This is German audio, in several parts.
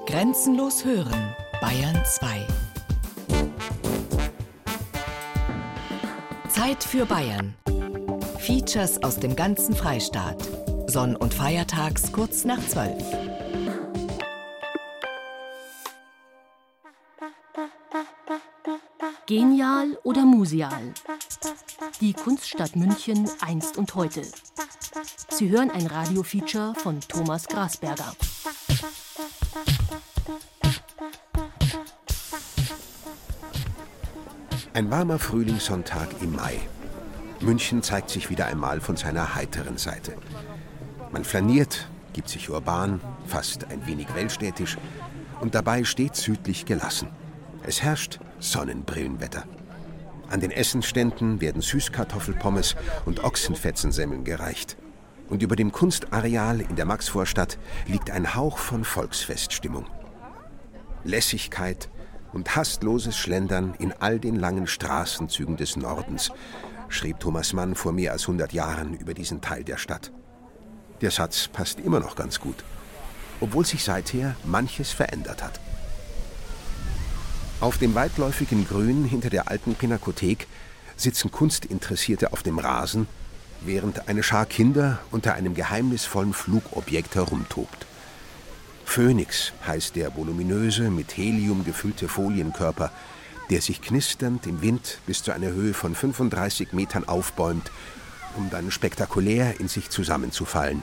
Grenzenlos hören, Bayern 2. Zeit für Bayern. Features aus dem ganzen Freistaat. Sonn- und Feiertags kurz nach 12. Genial oder museal? Die Kunststadt München einst und heute. Sie hören ein Radiofeature von Thomas Grasberger. Ein warmer Frühlingssonntag im Mai. München zeigt sich wieder einmal von seiner heiteren Seite. Man flaniert, gibt sich urban, fast ein wenig weltstädtisch und dabei stets südlich gelassen. Es herrscht Sonnenbrillenwetter. An den Essensständen werden Süßkartoffelpommes und Ochsenfetzensemmeln gereicht. Und über dem Kunstareal in der Maxvorstadt liegt ein Hauch von Volksfeststimmung. Lässigkeit und hastloses Schlendern in all den langen Straßenzügen des Nordens, schrieb Thomas Mann vor mehr als 100 Jahren über diesen Teil der Stadt. Der Satz passt immer noch ganz gut, obwohl sich seither manches verändert hat. Auf dem weitläufigen Grün hinter der alten Pinakothek sitzen Kunstinteressierte auf dem Rasen, während eine Schar Kinder unter einem geheimnisvollen Flugobjekt herumtobt. Phönix heißt der voluminöse, mit Helium gefüllte Folienkörper, der sich knisternd im Wind bis zu einer Höhe von 35 Metern aufbäumt, um dann spektakulär in sich zusammenzufallen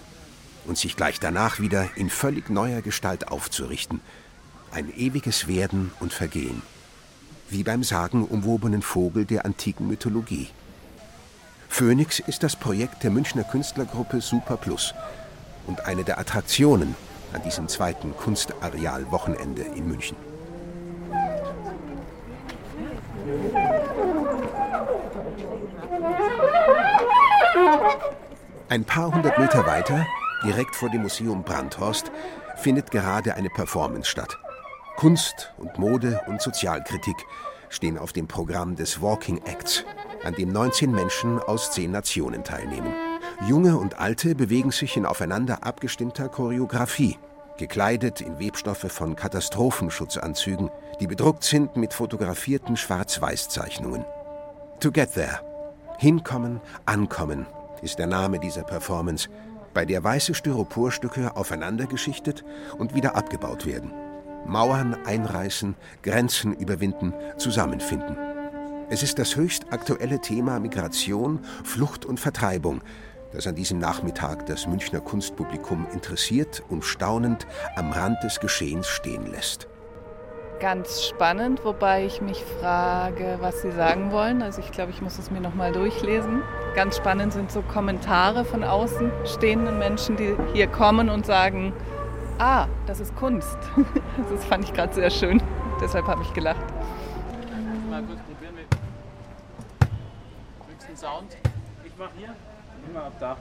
und sich gleich danach wieder in völlig neuer Gestalt aufzurichten – ein ewiges Werden und Vergehen. Wie beim sagenumwobenen Vogel der antiken Mythologie. Phoenix ist das Projekt der Münchner Künstlergruppe Super Plus und eine der Attraktionen an diesem zweiten Kunstareal-Wochenende in München. Ein paar hundert Meter weiter, direkt vor dem Museum Brandhorst, findet gerade eine Performance statt. Kunst und Mode und Sozialkritik stehen auf dem Programm des Walking Acts, an dem 19 Menschen aus 10 Nationen teilnehmen. Junge und Alte bewegen sich in aufeinander abgestimmter Choreografie, gekleidet in Webstoffe von Katastrophenschutzanzügen, die bedruckt sind mit fotografierten Schwarz-Weiß-Zeichnungen. To get there. Hinkommen, ankommen ist der Name dieser Performance, bei der weiße Styroporstücke aufeinander geschichtet und wieder abgebaut werden. Mauern einreißen, Grenzen überwinden, zusammenfinden. Es ist das höchst aktuelle Thema Migration, Flucht und Vertreibung, das an diesem Nachmittag das Münchner Kunstpublikum interessiert und staunend am Rand des Geschehens stehen lässt. Ganz spannend, wobei ich mich frage, was Sie sagen wollen. Also ich glaube, ich muss es mir nochmal durchlesen. Ganz spannend sind so Kommentare von außen stehenden Menschen, die hier kommen und sagen, ah, das ist Kunst. Das fand ich gerade sehr schön. Deshalb habe ich gelacht. Mal kurz probieren mit höchsten Sound. Ich mache hier, immer ab da.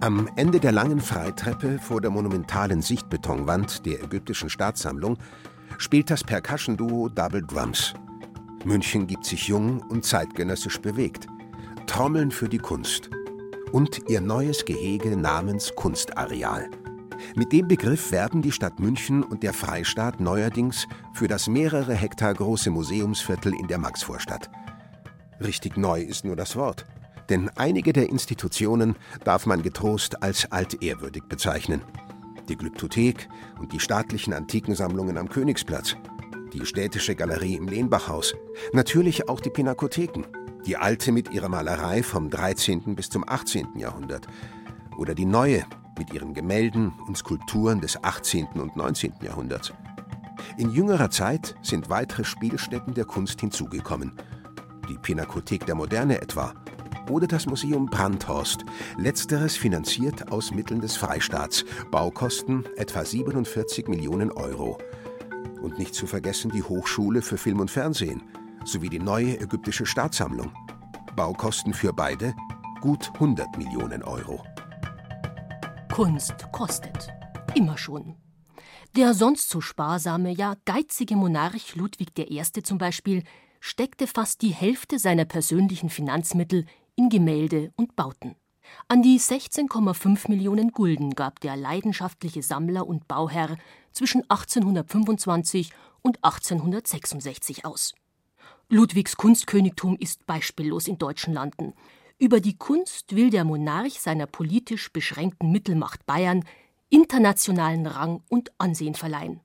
Am Ende der langen Freitreppe vor der monumentalen Sichtbetonwand der ägyptischen Staatssammlung spielt das Percussion-Duo Double Drums. München gibt sich jung und zeitgenössisch bewegt. Trommeln für die Kunst und ihr neues Gehege namens Kunstareal. Mit dem Begriff werben die Stadt München und der Freistaat neuerdings für das mehrere Hektar große Museumsviertel in der Maxvorstadt. Richtig neu ist nur das Wort, denn einige der Institutionen darf man getrost als altehrwürdig bezeichnen. Die Glyptothek und die staatlichen Antikensammlungen am Königsplatz, die städtische Galerie im Lehnbachhaus, natürlich auch die Pinakotheken die alte mit ihrer Malerei vom 13. bis zum 18. Jahrhundert oder die neue mit ihren Gemälden und Skulpturen des 18. und 19. Jahrhunderts. In jüngerer Zeit sind weitere Spielstätten der Kunst hinzugekommen. Die Pinakothek der Moderne etwa oder das Museum Brandhorst, letzteres finanziert aus Mitteln des Freistaats, Baukosten etwa 47 Millionen Euro. Und nicht zu vergessen die Hochschule für Film und Fernsehen – sowie die neue ägyptische Staatssammlung. Baukosten für beide gut 100 Millionen Euro. Kunst kostet. Immer schon. Der sonst so sparsame, ja geizige Monarch Ludwig I. zum Beispiel steckte fast die Hälfte seiner persönlichen Finanzmittel in Gemälde und Bauten. An die 16,5 Millionen Gulden gab der leidenschaftliche Sammler und Bauherr zwischen 1825 und 1866 aus. Ludwigs Kunstkönigtum ist beispiellos in deutschen Landen. Über die Kunst will der Monarch seiner politisch beschränkten Mittelmacht Bayern internationalen Rang und Ansehen verleihen.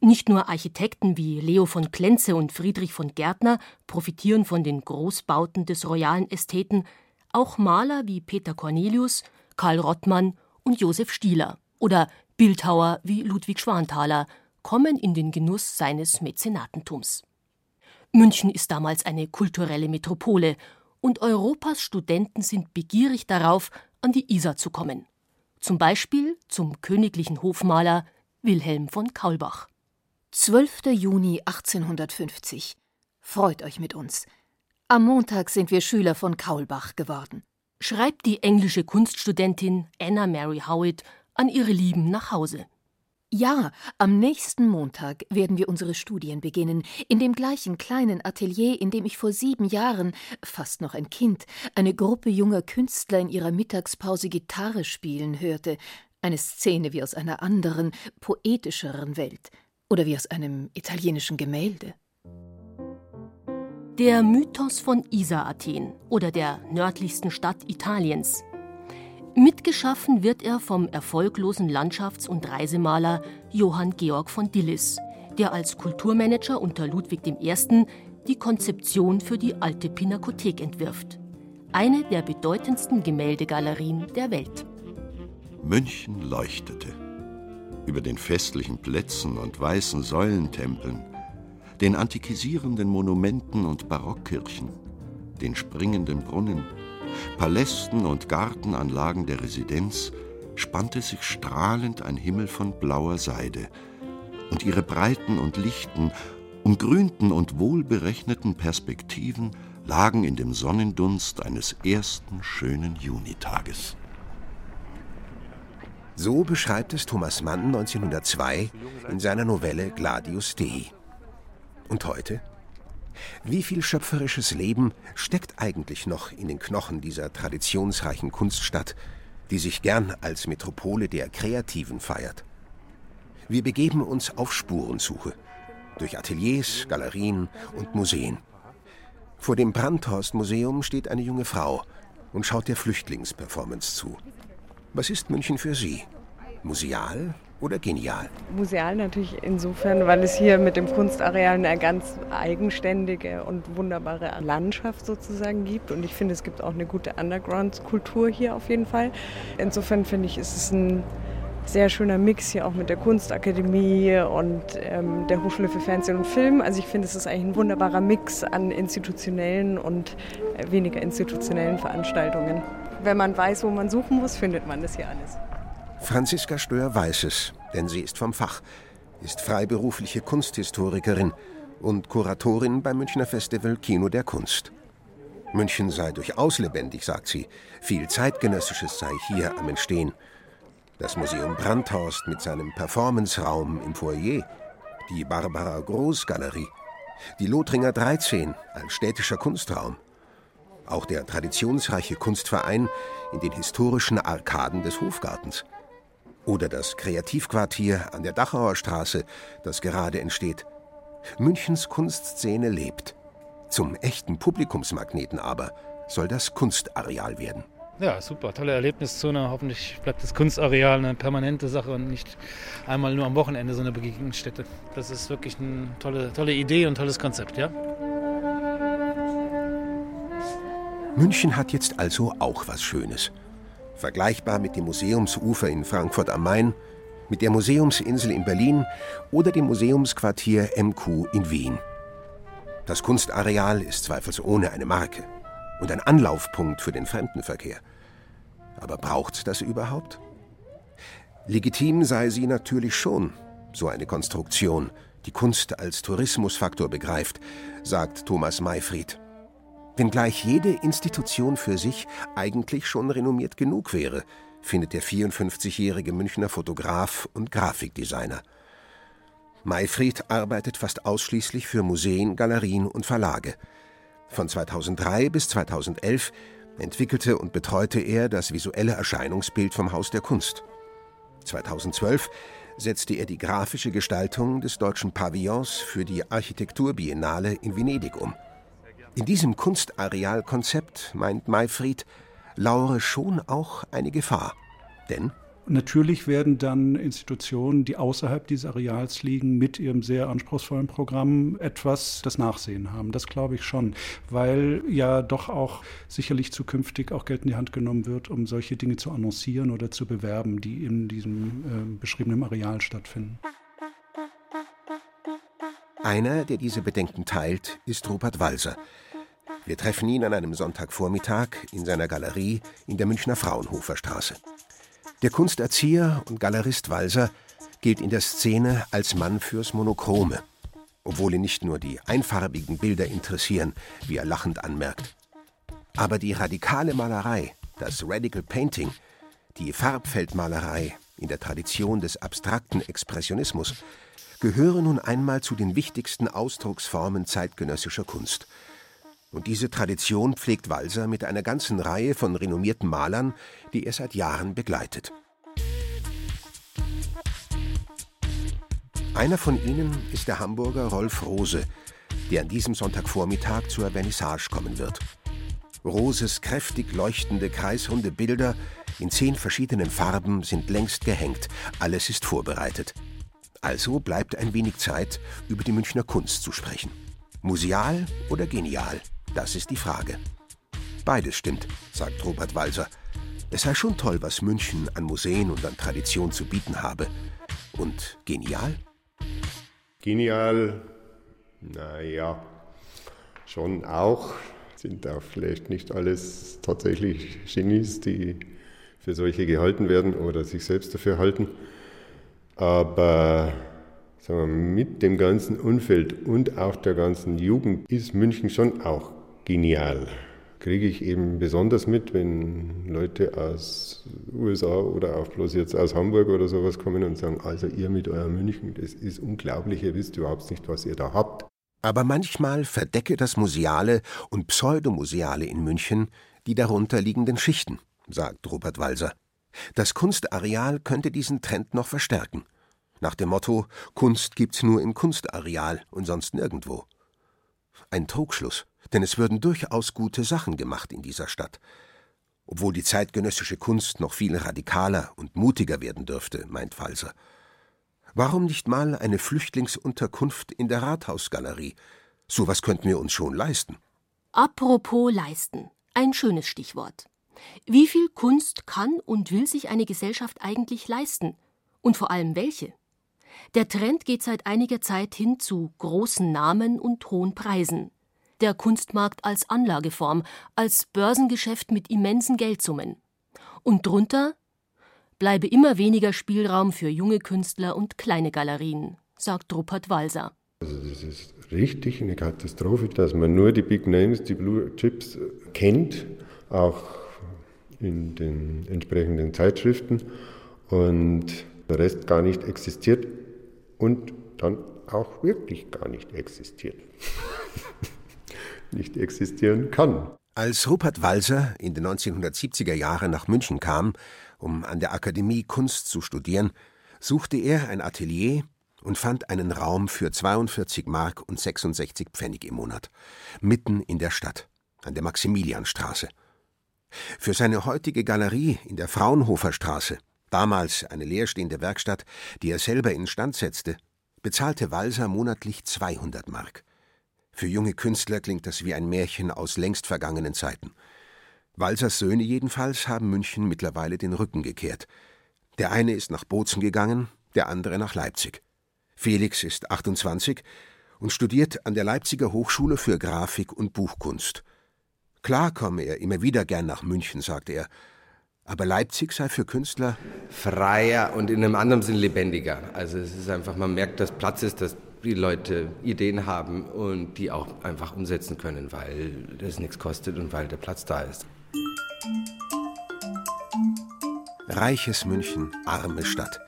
Nicht nur Architekten wie Leo von Klenze und Friedrich von Gärtner profitieren von den Großbauten des royalen Ästheten, auch Maler wie Peter Cornelius, Karl Rottmann und Josef Stieler oder Bildhauer wie Ludwig Schwanthaler kommen in den Genuss seines Mäzenatentums. München ist damals eine kulturelle Metropole und Europas Studenten sind begierig darauf, an die Isar zu kommen. Zum Beispiel zum königlichen Hofmaler Wilhelm von Kaulbach. 12. Juni 1850. Freut euch mit uns. Am Montag sind wir Schüler von Kaulbach geworden. Schreibt die englische Kunststudentin Anna Mary Howitt an ihre Lieben nach Hause. Ja, am nächsten Montag werden wir unsere Studien beginnen, in dem gleichen kleinen Atelier, in dem ich vor sieben Jahren, fast noch ein Kind, eine Gruppe junger Künstler in ihrer Mittagspause Gitarre spielen hörte, eine Szene wie aus einer anderen, poetischeren Welt oder wie aus einem italienischen Gemälde. Der Mythos von Isar-Athen oder der nördlichsten Stadt Italiens Mitgeschaffen wird er vom erfolglosen Landschafts- und Reisemaler Johann Georg von Dillis, der als Kulturmanager unter Ludwig I. die Konzeption für die alte Pinakothek entwirft. Eine der bedeutendsten Gemäldegalerien der Welt. München leuchtete. Über den festlichen Plätzen und weißen Säulentempeln, den antikisierenden Monumenten und Barockkirchen, den springenden Brunnen, Palästen und Gartenanlagen der Residenz spannte sich strahlend ein Himmel von blauer Seide, und ihre breiten und lichten, umgrünten und wohlberechneten Perspektiven lagen in dem Sonnendunst eines ersten schönen Junitages. So beschreibt es Thomas Mann 1902 in seiner Novelle Gladius Dei. Und heute? Wie viel schöpferisches Leben steckt eigentlich noch in den Knochen dieser traditionsreichen Kunststadt, die sich gern als Metropole der Kreativen feiert? Wir begeben uns auf Spurensuche durch Ateliers, Galerien und Museen. Vor dem Brandhorst-Museum steht eine junge Frau und schaut der Flüchtlingsperformance zu. Was ist München für sie? Museal oder genial? Museal natürlich insofern, weil es hier mit dem Kunstareal eine ganz eigenständige und wunderbare Landschaft sozusagen gibt. Und ich finde, es gibt auch eine gute Underground-Kultur hier auf jeden Fall. Insofern finde ich, ist es ein sehr schöner Mix hier auch mit der Kunstakademie und ähm, der Hochschule für Fernsehen und Film. Also ich finde, es ist eigentlich ein wunderbarer Mix an institutionellen und äh, weniger institutionellen Veranstaltungen. Wenn man weiß, wo man suchen muss, findet man das hier alles. Franziska Stör weiß es, denn sie ist vom Fach, ist freiberufliche Kunsthistorikerin und Kuratorin beim Münchner Festival Kino der Kunst. München sei durchaus lebendig, sagt sie. Viel Zeitgenössisches sei hier am Entstehen. Das Museum Brandhorst mit seinem Performance-Raum im Foyer, die Barbara Groß Galerie, die Lothringer 13 als städtischer Kunstraum. Auch der traditionsreiche Kunstverein in den historischen Arkaden des Hofgartens. Oder das Kreativquartier an der Dachauer Straße, das gerade entsteht. Münchens Kunstszene lebt. Zum echten Publikumsmagneten aber soll das Kunstareal werden. Ja, super, tolle Erlebniszone. Hoffentlich bleibt das Kunstareal eine permanente Sache und nicht einmal nur am Wochenende so eine Begegnungsstätte. Das ist wirklich eine tolle, tolle Idee und tolles Konzept, ja? München hat jetzt also auch was Schönes vergleichbar mit dem Museumsufer in Frankfurt am Main, mit der Museumsinsel in Berlin oder dem Museumsquartier MQ in Wien. Das Kunstareal ist zweifelsohne eine Marke und ein Anlaufpunkt für den Fremdenverkehr. Aber braucht das überhaupt? Legitim sei sie natürlich schon, so eine Konstruktion, die Kunst als Tourismusfaktor begreift, sagt Thomas Mayfried wenngleich jede Institution für sich eigentlich schon renommiert genug wäre, findet der 54-jährige Münchner Fotograf und Grafikdesigner. Mayfried arbeitet fast ausschließlich für Museen, Galerien und Verlage. Von 2003 bis 2011 entwickelte und betreute er das visuelle Erscheinungsbild vom Haus der Kunst. 2012 setzte er die grafische Gestaltung des deutschen Pavillons für die Architekturbiennale in Venedig um. In diesem Kunstarealkonzept, meint Mayfried, lauere schon auch eine Gefahr. Denn Natürlich werden dann Institutionen, die außerhalb dieses Areals liegen, mit ihrem sehr anspruchsvollen Programm etwas das Nachsehen haben. Das glaube ich schon, weil ja doch auch sicherlich zukünftig auch Geld in die Hand genommen wird, um solche Dinge zu annoncieren oder zu bewerben, die in diesem äh, beschriebenen Areal stattfinden. Einer, der diese Bedenken teilt, ist Rupert Walser. Wir treffen ihn an einem Sonntagvormittag in seiner Galerie in der Münchner Fraunhofer Straße. Der Kunsterzieher und Galerist Walser gilt in der Szene als Mann fürs Monochrome, obwohl ihn nicht nur die einfarbigen Bilder interessieren, wie er lachend anmerkt. Aber die radikale Malerei, das Radical Painting, die Farbfeldmalerei in der Tradition des abstrakten Expressionismus, gehören nun einmal zu den wichtigsten Ausdrucksformen zeitgenössischer Kunst – und diese Tradition pflegt Walser mit einer ganzen Reihe von renommierten Malern, die er seit Jahren begleitet. Einer von ihnen ist der Hamburger Rolf Rose, der an diesem Sonntagvormittag zur Vernissage kommen wird. Roses kräftig leuchtende kreisrunde Bilder in zehn verschiedenen Farben sind längst gehängt, alles ist vorbereitet. Also bleibt ein wenig Zeit, über die Münchner Kunst zu sprechen. Museal oder genial? Das ist die Frage. Beides stimmt, sagt Robert Walser. Es sei schon toll, was München an Museen und an Tradition zu bieten habe. Und genial? Genial, naja, schon auch. Sind auch vielleicht nicht alles tatsächlich Genies, die für solche gehalten werden oder sich selbst dafür halten. Aber sagen wir, mit dem ganzen Umfeld und auch der ganzen Jugend ist München schon auch genial. Kriege ich eben besonders mit, wenn Leute aus USA oder auch bloß jetzt aus Hamburg oder sowas kommen und sagen, also ihr mit eurem München, das ist unglaublich, ihr wisst überhaupt nicht, was ihr da habt. Aber manchmal verdecke das Museale und Pseudomuseale in München die darunterliegenden Schichten, sagt Robert Walser. Das Kunstareal könnte diesen Trend noch verstärken. Nach dem Motto, Kunst gibt's nur im Kunstareal und sonst nirgendwo. Ein Trugschluss denn es würden durchaus gute Sachen gemacht in dieser Stadt. Obwohl die zeitgenössische Kunst noch viel radikaler und mutiger werden dürfte, meint Falser. Warum nicht mal eine Flüchtlingsunterkunft in der Rathausgalerie? So was könnten wir uns schon leisten. Apropos leisten. Ein schönes Stichwort. Wie viel Kunst kann und will sich eine Gesellschaft eigentlich leisten? Und vor allem welche? Der Trend geht seit einiger Zeit hin zu großen Namen und hohen Preisen der Kunstmarkt als Anlageform, als Börsengeschäft mit immensen Geldsummen. Und drunter bleibe immer weniger Spielraum für junge Künstler und kleine Galerien, sagt Rupert Walser. Also das ist richtig eine Katastrophe, dass man nur die Big Names, die Blue Chips kennt, auch in den entsprechenden Zeitschriften und der Rest gar nicht existiert und dann auch wirklich gar nicht existiert. Nicht existieren kann. Als Rupert Walser in den 1970er Jahren nach München kam, um an der Akademie Kunst zu studieren, suchte er ein Atelier und fand einen Raum für 42 Mark und 66 Pfennig im Monat, mitten in der Stadt, an der Maximilianstraße. Für seine heutige Galerie in der Fraunhofer Straße, damals eine leerstehende Werkstatt, die er selber instand setzte, bezahlte Walser monatlich 200 Mark. Für junge Künstler klingt das wie ein Märchen aus längst vergangenen Zeiten. Walsers Söhne jedenfalls haben München mittlerweile den Rücken gekehrt. Der eine ist nach Bozen gegangen, der andere nach Leipzig. Felix ist 28 und studiert an der Leipziger Hochschule für Grafik und Buchkunst. Klar komme er immer wieder gern nach München, sagt er. Aber Leipzig sei für Künstler freier und in einem anderen Sinn lebendiger. Also es ist einfach, man merkt, dass Platz ist, dass die Leute Ideen haben und die auch einfach umsetzen können, weil das nichts kostet und weil der Platz da ist. Reiches München, arme Stadt.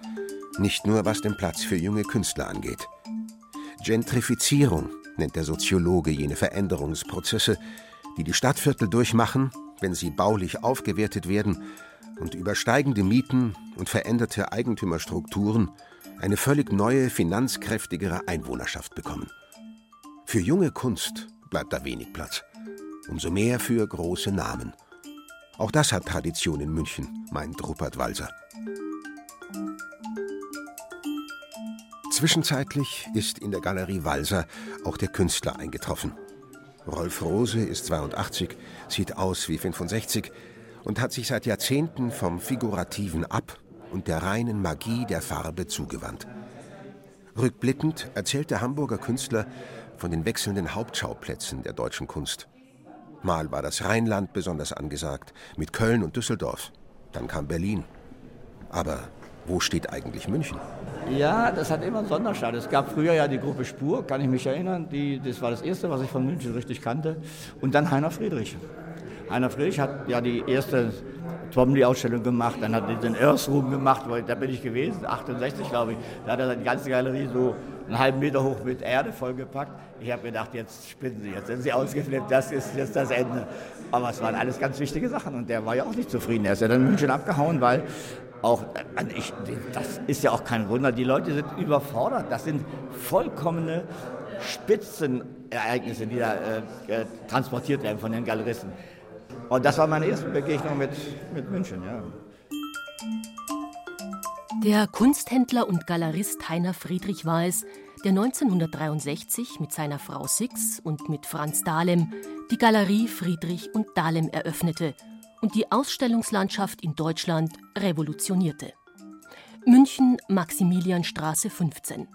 Nicht nur was den Platz für junge Künstler angeht. Gentrifizierung nennt der Soziologe jene Veränderungsprozesse, die die Stadtviertel durchmachen, wenn sie baulich aufgewertet werden und übersteigende Mieten und veränderte Eigentümerstrukturen eine völlig neue, finanzkräftigere Einwohnerschaft bekommen. Für junge Kunst bleibt da wenig Platz. Umso mehr für große Namen. Auch das hat Tradition in München, meint Rupert Walser. Zwischenzeitlich ist in der Galerie Walser auch der Künstler eingetroffen. Rolf Rose ist 82, sieht aus wie 65 und hat sich seit Jahrzehnten vom Figurativen ab und der reinen Magie der Farbe zugewandt. Rückblickend erzählt der Hamburger Künstler von den wechselnden Hauptschauplätzen der deutschen Kunst. Mal war das Rheinland besonders angesagt, mit Köln und Düsseldorf. Dann kam Berlin. Aber wo steht eigentlich München? Ja, das hat immer einen Sonderstatus. Es gab früher ja die Gruppe Spur, kann ich mich erinnern. Die, das war das Erste, was ich von München richtig kannte. Und dann Heiner Friedrich. Heiner Friedrich hat ja die erste Twombly-Ausstellung gemacht, dann hat er den Earth gemacht, weil da bin ich gewesen, 68 glaube ich. Da hat er die ganze Galerie so einen halben Meter hoch mit Erde vollgepackt. Ich habe gedacht, jetzt spinnen Sie, jetzt sind Sie ausgeflippt, das ist jetzt das Ende. Aber es waren alles ganz wichtige Sachen und der war ja auch nicht zufrieden. Er ist ja dann in München abgehauen, weil auch, äh, ich, das ist ja auch kein Wunder, die Leute sind überfordert. Das sind vollkommene Spitzenereignisse, die da äh, transportiert werden von den Galeristen. Und das war meine erste Begegnung mit, mit München, ja. Der Kunsthändler und Galerist Heiner Friedrich war es, der 1963 mit seiner Frau Six und mit Franz Dahlem die Galerie Friedrich und Dahlem eröffnete und die Ausstellungslandschaft in Deutschland revolutionierte. München Maximilianstraße 15.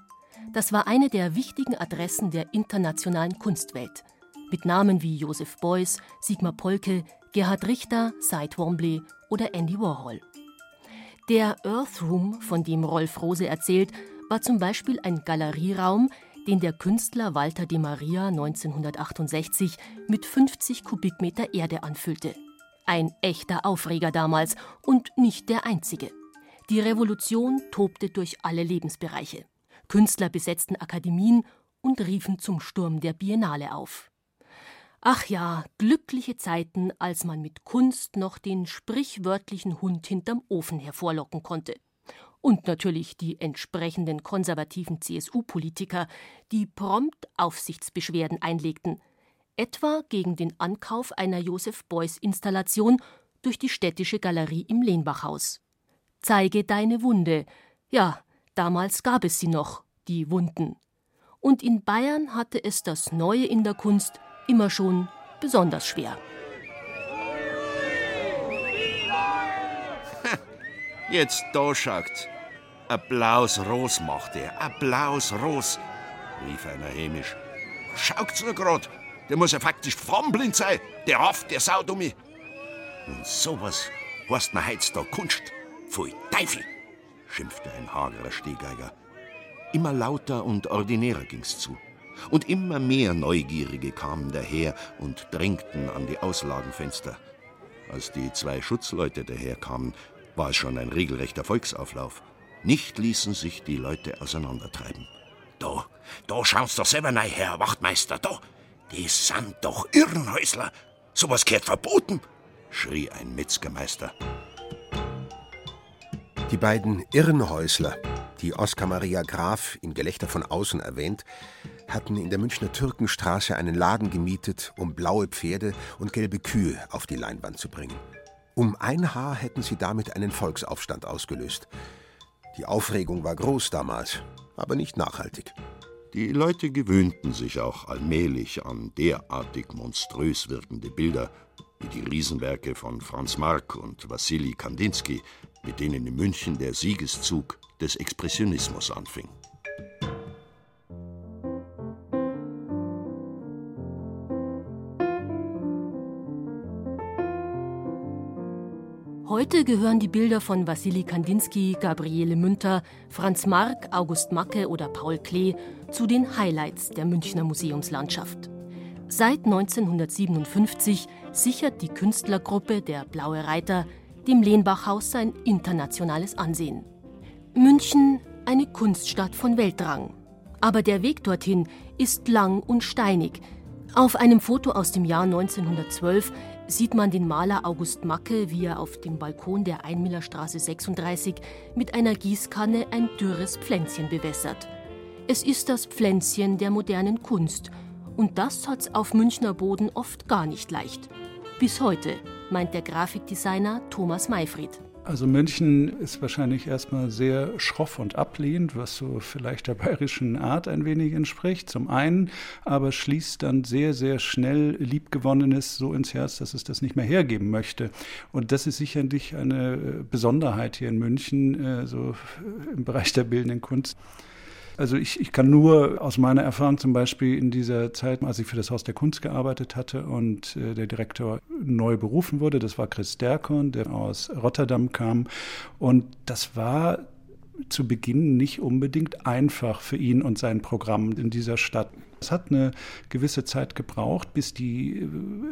Das war eine der wichtigen Adressen der internationalen Kunstwelt. Mit Namen wie Joseph Beuys, Sigmar Polke, Gerhard Richter, Cy Twombly oder Andy Warhol. Der Earth Room, von dem Rolf Rose erzählt, war zum Beispiel ein Galerieraum, den der Künstler Walter de Maria 1968 mit 50 Kubikmeter Erde anfüllte. Ein echter Aufreger damals und nicht der einzige. Die Revolution tobte durch alle Lebensbereiche. Künstler besetzten Akademien und riefen zum Sturm der Biennale auf. Ach ja, glückliche Zeiten, als man mit Kunst noch den sprichwörtlichen Hund hinterm Ofen hervorlocken konnte. Und natürlich die entsprechenden konservativen CSU-Politiker, die prompt Aufsichtsbeschwerden einlegten, etwa gegen den Ankauf einer Joseph Beuys-Installation durch die städtische Galerie im Lehnbachhaus. Zeige deine Wunde. Ja, damals gab es sie noch, die Wunden. Und in Bayern hatte es das Neue in der Kunst immer schon besonders schwer. Jetzt da schaut. Blaues Ros macht er. Blaues Ros, rief einer hämisch. Schaut's nur grad. Der muss ja faktisch formblind sein. Der Haft, der Sau um mich. Und sowas heißt man heutzutage Kunst. Pfui Teufel, schimpfte ein hagerer Stehgeiger. Immer lauter und ordinärer ging's zu. Und immer mehr Neugierige kamen daher und drängten an die Auslagenfenster. Als die zwei Schutzleute daherkamen, war es schon ein regelrechter Volksauflauf. Nicht ließen sich die Leute auseinandertreiben. Da, da schauen's doch selber rein, Herr Wachtmeister, da. Die sind doch Irrenhäusler. Sowas gehört verboten, schrie ein Metzgermeister. Die beiden Irrenhäusler, die Oskar Maria Graf in Gelächter von außen erwähnt, hatten in der Münchner Türkenstraße einen Laden gemietet, um blaue Pferde und gelbe Kühe auf die Leinwand zu bringen. Um ein Haar hätten sie damit einen Volksaufstand ausgelöst. Die Aufregung war groß damals, aber nicht nachhaltig. Die Leute gewöhnten sich auch allmählich an derartig monströs wirkende Bilder wie die Riesenwerke von Franz Marc und Wassili Kandinsky, mit denen in München der Siegeszug des Expressionismus anfing. Heute gehören die Bilder von Wassili Kandinsky, Gabriele Münter, Franz Marc, August Macke oder Paul Klee zu den Highlights der Münchner Museumslandschaft. Seit 1957 sichert die Künstlergruppe Der Blaue Reiter dem Lehnbachhaus sein internationales Ansehen. München eine Kunststadt von Weltrang. Aber der Weg dorthin ist lang und steinig. Auf einem Foto aus dem Jahr 1912 sieht man den Maler August Macke, wie er auf dem Balkon der Einmillerstraße 36 mit einer Gießkanne ein dürres Pflänzchen bewässert. Es ist das Pflänzchen der modernen Kunst. Und das hat's auf Münchner Boden oft gar nicht leicht. Bis heute, meint der Grafikdesigner Thomas Mayfried. Also München ist wahrscheinlich erstmal sehr schroff und ablehnend, was so vielleicht der bayerischen Art ein wenig entspricht, zum einen, aber schließt dann sehr, sehr schnell Liebgewonnenes so ins Herz, dass es das nicht mehr hergeben möchte. Und das ist sicherlich eine Besonderheit hier in München, äh, so im Bereich der bildenden Kunst. Also ich, ich kann nur aus meiner Erfahrung zum Beispiel in dieser Zeit, als ich für das Haus der Kunst gearbeitet hatte und äh, der Direktor neu berufen wurde, das war Chris Derkorn, der aus Rotterdam kam. Und das war zu Beginn nicht unbedingt einfach für ihn und sein Programm in dieser Stadt. Es hat eine gewisse Zeit gebraucht, bis die äh,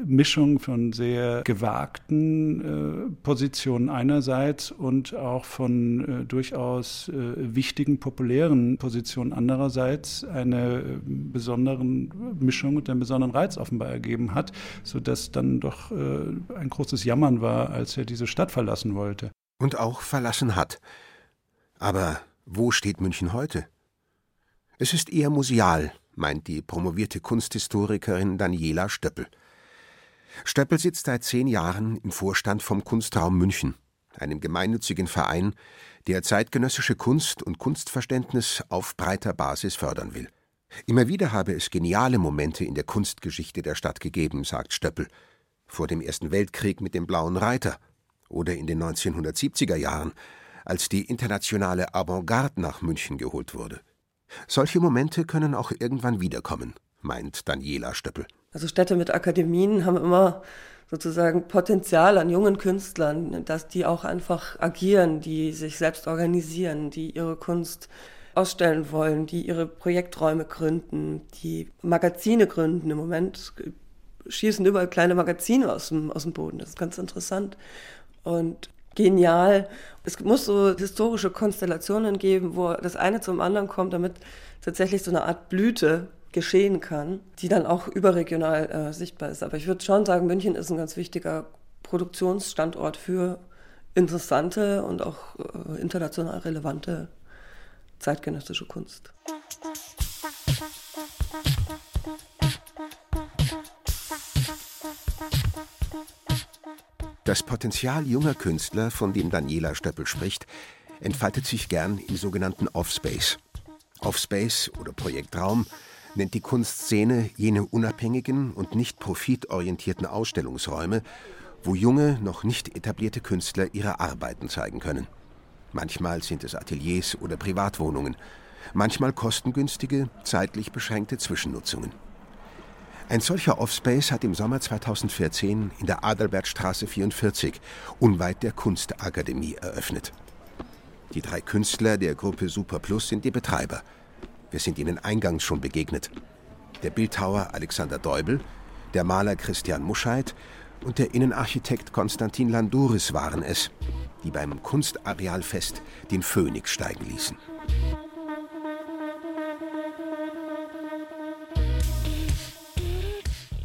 Mischung von sehr gewagten äh, Positionen einerseits und auch von äh, durchaus wichtigen, populären Positionen andererseits eine besonderen Mischung und einen besonderen Reiz offenbar ergeben hat, sodass dann doch ein großes Jammern war, als er diese Stadt verlassen wollte. Und auch verlassen hat. Aber wo steht München heute? Es ist eher museal, meint die promovierte Kunsthistorikerin Daniela Stöppel. Stöppel sitzt seit zehn Jahren im Vorstand vom Kunstraum München, einem gemeinnützigen Verein, der zeitgenössische Kunst und Kunstverständnis auf breiter Basis fördern will. Immer wieder habe es geniale Momente in der Kunstgeschichte der Stadt gegeben, sagt Stöppel. Vor dem Ersten Weltkrieg mit dem Blauen Reiter oder in den 1970er Jahren, als die internationale Avantgarde nach München geholt wurde. Solche Momente können auch irgendwann wiederkommen, meint Daniela Stöppel. Also Städte mit Akademien haben immer sozusagen Potenzial an jungen Künstlern, dass die auch einfach agieren, die sich selbst organisieren, die ihre Kunst ausstellen wollen, die ihre Projekträume gründen, die Magazine gründen. Im Moment schießen überall kleine Magazine aus dem, aus dem Boden. Das ist ganz interessant. Und genial. Es muss so historische Konstellationen geben, wo das eine zum anderen kommt, damit tatsächlich so eine Art Blüte geschehen kann, die dann auch überregional äh, sichtbar ist. Aber ich würde schon sagen, München ist ein ganz wichtiger Produktionsstandort für interessante und auch äh, international relevante zeitgenössische Kunst. Das Potenzial junger Künstler, von dem Daniela Stöppel spricht, entfaltet sich gern im sogenannten Offspace. Offspace oder Projektraum nennt die Kunstszene jene unabhängigen und nicht profitorientierten Ausstellungsräume, wo junge, noch nicht etablierte Künstler ihre Arbeiten zeigen können. Manchmal sind es Ateliers oder Privatwohnungen, manchmal kostengünstige, zeitlich beschränkte Zwischennutzungen. Ein solcher Offspace hat im Sommer 2014 in der Adalbertstraße 44 unweit der Kunstakademie eröffnet. Die drei Künstler der Gruppe Super Plus sind die Betreiber. Wir sind ihnen eingangs schon begegnet. Der Bildhauer Alexander Deubel, der Maler Christian Muscheid und der Innenarchitekt Konstantin Landuris waren es, die beim Kunstarealfest den Phönix steigen ließen.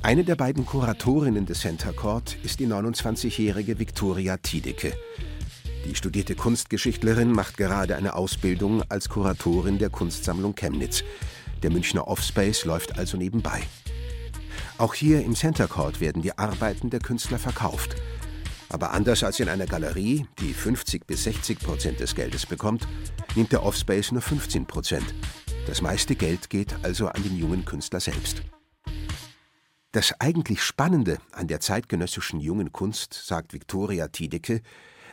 Eine der beiden Kuratorinnen des Center Court ist die 29-jährige Viktoria Tiedecke. Die studierte Kunstgeschichtlerin macht gerade eine Ausbildung als Kuratorin der Kunstsammlung Chemnitz. Der Münchner Offspace läuft also nebenbei. Auch hier im Center Court werden die Arbeiten der Künstler verkauft. Aber anders als in einer Galerie, die 50 bis 60 Prozent des Geldes bekommt, nimmt der Offspace nur 15 Prozent. Das meiste Geld geht also an den jungen Künstler selbst. Das eigentlich Spannende an der zeitgenössischen jungen Kunst, sagt Viktoria Tiedecke,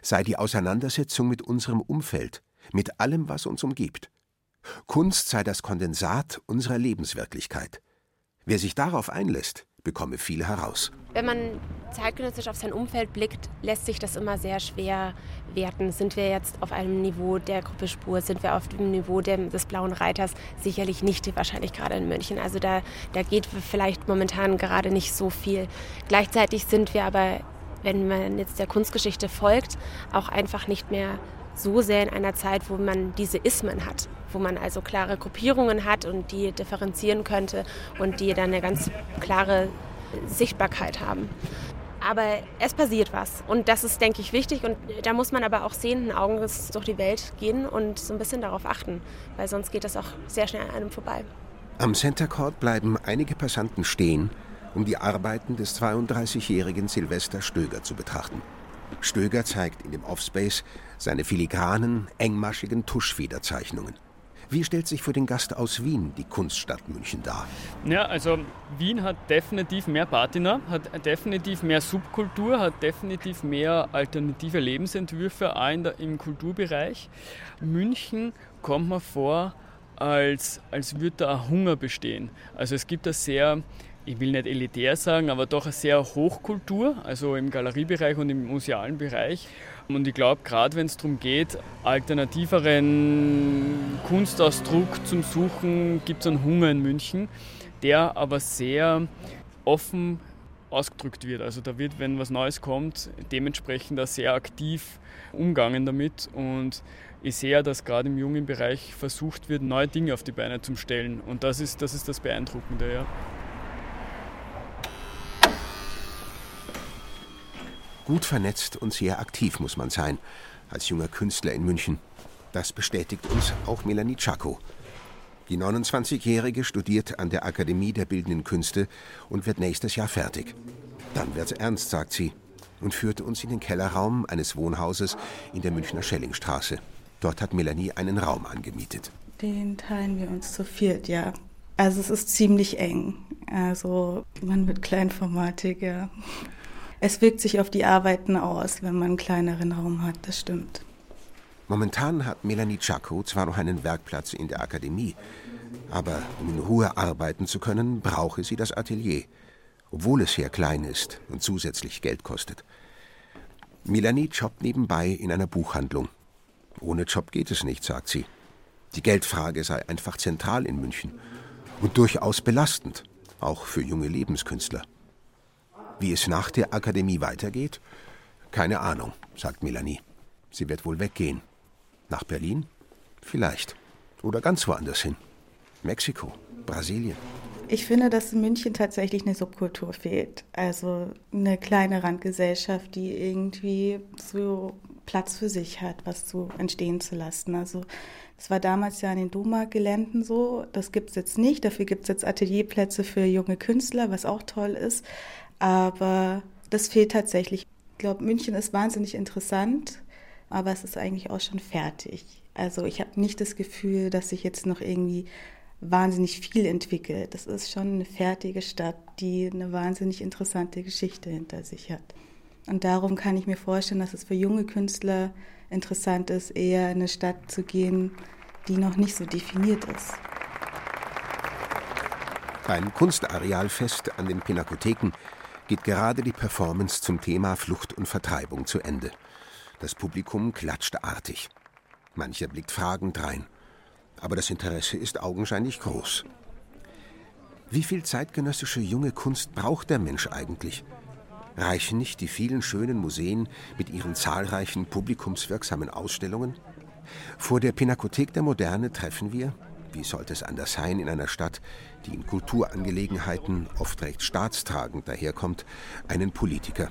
sei die Auseinandersetzung mit unserem Umfeld, mit allem, was uns umgibt. Kunst sei das Kondensat unserer Lebenswirklichkeit. Wer sich darauf einlässt, bekomme viel heraus. Wenn man zeitgenössisch auf sein Umfeld blickt, lässt sich das immer sehr schwer werten. Sind wir jetzt auf einem Niveau der Gruppe Spur? Sind wir auf dem Niveau des Blauen Reiters? Sicherlich nicht, wahrscheinlich gerade in München. Also da, da geht vielleicht momentan gerade nicht so viel. Gleichzeitig sind wir aber, wenn man jetzt der Kunstgeschichte folgt, auch einfach nicht mehr so sehr in einer Zeit, wo man diese Ismen hat, wo man also klare Gruppierungen hat und die differenzieren könnte und die dann eine ganz klare Sichtbarkeit haben. Aber es passiert was und das ist, denke ich, wichtig und da muss man aber auch sehenden Auges durch die Welt gehen und so ein bisschen darauf achten, weil sonst geht das auch sehr schnell an einem vorbei. Am Center Court bleiben einige Passanten stehen, um die Arbeiten des 32-jährigen Silvester Stöger zu betrachten. Stöger zeigt in dem Offspace seine filigranen, engmaschigen Tuschfederzeichnungen. Wie stellt sich für den Gast aus Wien die Kunststadt München dar? Ja, also Wien hat definitiv mehr Patina, hat definitiv mehr Subkultur, hat definitiv mehr alternative Lebensentwürfe auch der, im Kulturbereich. München kommt mir vor, als, als würde da ein Hunger bestehen. Also es gibt eine sehr ich will nicht elitär sagen, aber doch eine sehr Hochkultur, also im Galeriebereich und im musealen Bereich. Und ich glaube, gerade wenn es darum geht, alternativeren Kunstausdruck zum Suchen, gibt es einen Hunger in München, der aber sehr offen ausgedrückt wird. Also da wird, wenn was Neues kommt, dementsprechend auch sehr aktiv umgangen damit. Und ich sehe, dass gerade im jungen Bereich versucht wird, neue Dinge auf die Beine zu stellen. Und das ist das, ist das Beeindruckende, ja. Gut vernetzt und sehr aktiv muss man sein, als junger Künstler in München. Das bestätigt uns auch Melanie Czako. Die 29-Jährige studiert an der Akademie der Bildenden Künste und wird nächstes Jahr fertig. Dann wird's ernst, sagt sie und führte uns in den Kellerraum eines Wohnhauses in der Münchner Schellingstraße. Dort hat Melanie einen Raum angemietet. Den teilen wir uns zu viert, ja. Also es ist ziemlich eng. Also man wird kleinformatig, ja. Es wirkt sich auf die Arbeiten aus, wenn man einen kleineren Raum hat, das stimmt. Momentan hat Melanie Czako zwar noch einen Werkplatz in der Akademie, aber um in Ruhe arbeiten zu können, brauche sie das Atelier, obwohl es sehr klein ist und zusätzlich Geld kostet. Melanie jobbt nebenbei in einer Buchhandlung. Ohne Job geht es nicht, sagt sie. Die Geldfrage sei einfach zentral in München und durchaus belastend, auch für junge Lebenskünstler. Wie es nach der Akademie weitergeht? Keine Ahnung, sagt Melanie. Sie wird wohl weggehen. Nach Berlin? Vielleicht. Oder ganz woanders hin. Mexiko, Brasilien. Ich finde, dass in München tatsächlich eine Subkultur fehlt. Also eine kleine Randgesellschaft, die irgendwie so Platz für sich hat, was zu entstehen zu lassen. Also das war damals ja an den Doma-Geländen so. Das gibt es jetzt nicht. Dafür gibt es jetzt Atelierplätze für junge Künstler, was auch toll ist. Aber das fehlt tatsächlich. Ich glaube, München ist wahnsinnig interessant, aber es ist eigentlich auch schon fertig. Also ich habe nicht das Gefühl, dass sich jetzt noch irgendwie wahnsinnig viel entwickelt. Das ist schon eine fertige Stadt, die eine wahnsinnig interessante Geschichte hinter sich hat. Und darum kann ich mir vorstellen, dass es für junge Künstler interessant ist, eher in eine Stadt zu gehen, die noch nicht so definiert ist. Beim Kunstarealfest an den Pinakotheken geht gerade die Performance zum Thema Flucht und Vertreibung zu Ende. Das Publikum klatscht artig. Mancher blickt fragend rein. Aber das Interesse ist augenscheinlich groß. Wie viel zeitgenössische junge Kunst braucht der Mensch eigentlich? Reichen nicht die vielen schönen Museen mit ihren zahlreichen publikumswirksamen Ausstellungen? Vor der Pinakothek der Moderne treffen wir, wie sollte es anders sein in einer Stadt, die in Kulturangelegenheiten oft recht staatstragend daherkommt, einen Politiker.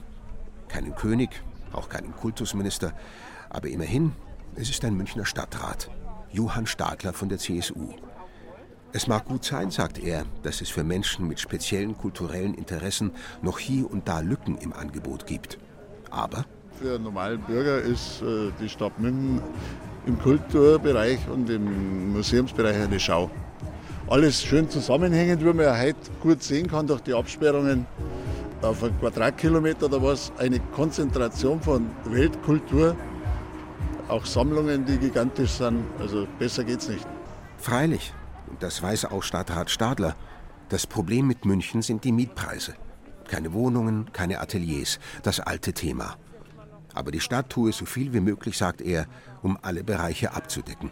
Keinen König, auch keinen Kultusminister, aber immerhin, es ist ein Münchner Stadtrat, Johann Stadler von der CSU. Es mag gut sein, sagt er, dass es für Menschen mit speziellen kulturellen Interessen noch hier und da Lücken im Angebot gibt. Aber für einen normalen Bürger ist äh, die Stadt München im Kulturbereich und im Museumsbereich eine Schau. Alles schön zusammenhängend, wie man ja heute gut sehen kann durch die Absperrungen auf einen Quadratkilometer oder was. Eine Konzentration von Weltkultur, auch Sammlungen, die gigantisch sind. Also besser geht's nicht. Freilich, das weiß auch Stadtrat Stadler. Das Problem mit München sind die Mietpreise. Keine Wohnungen, keine Ateliers, das alte Thema. Aber die Stadt tue so viel wie möglich, sagt er, um alle Bereiche abzudecken.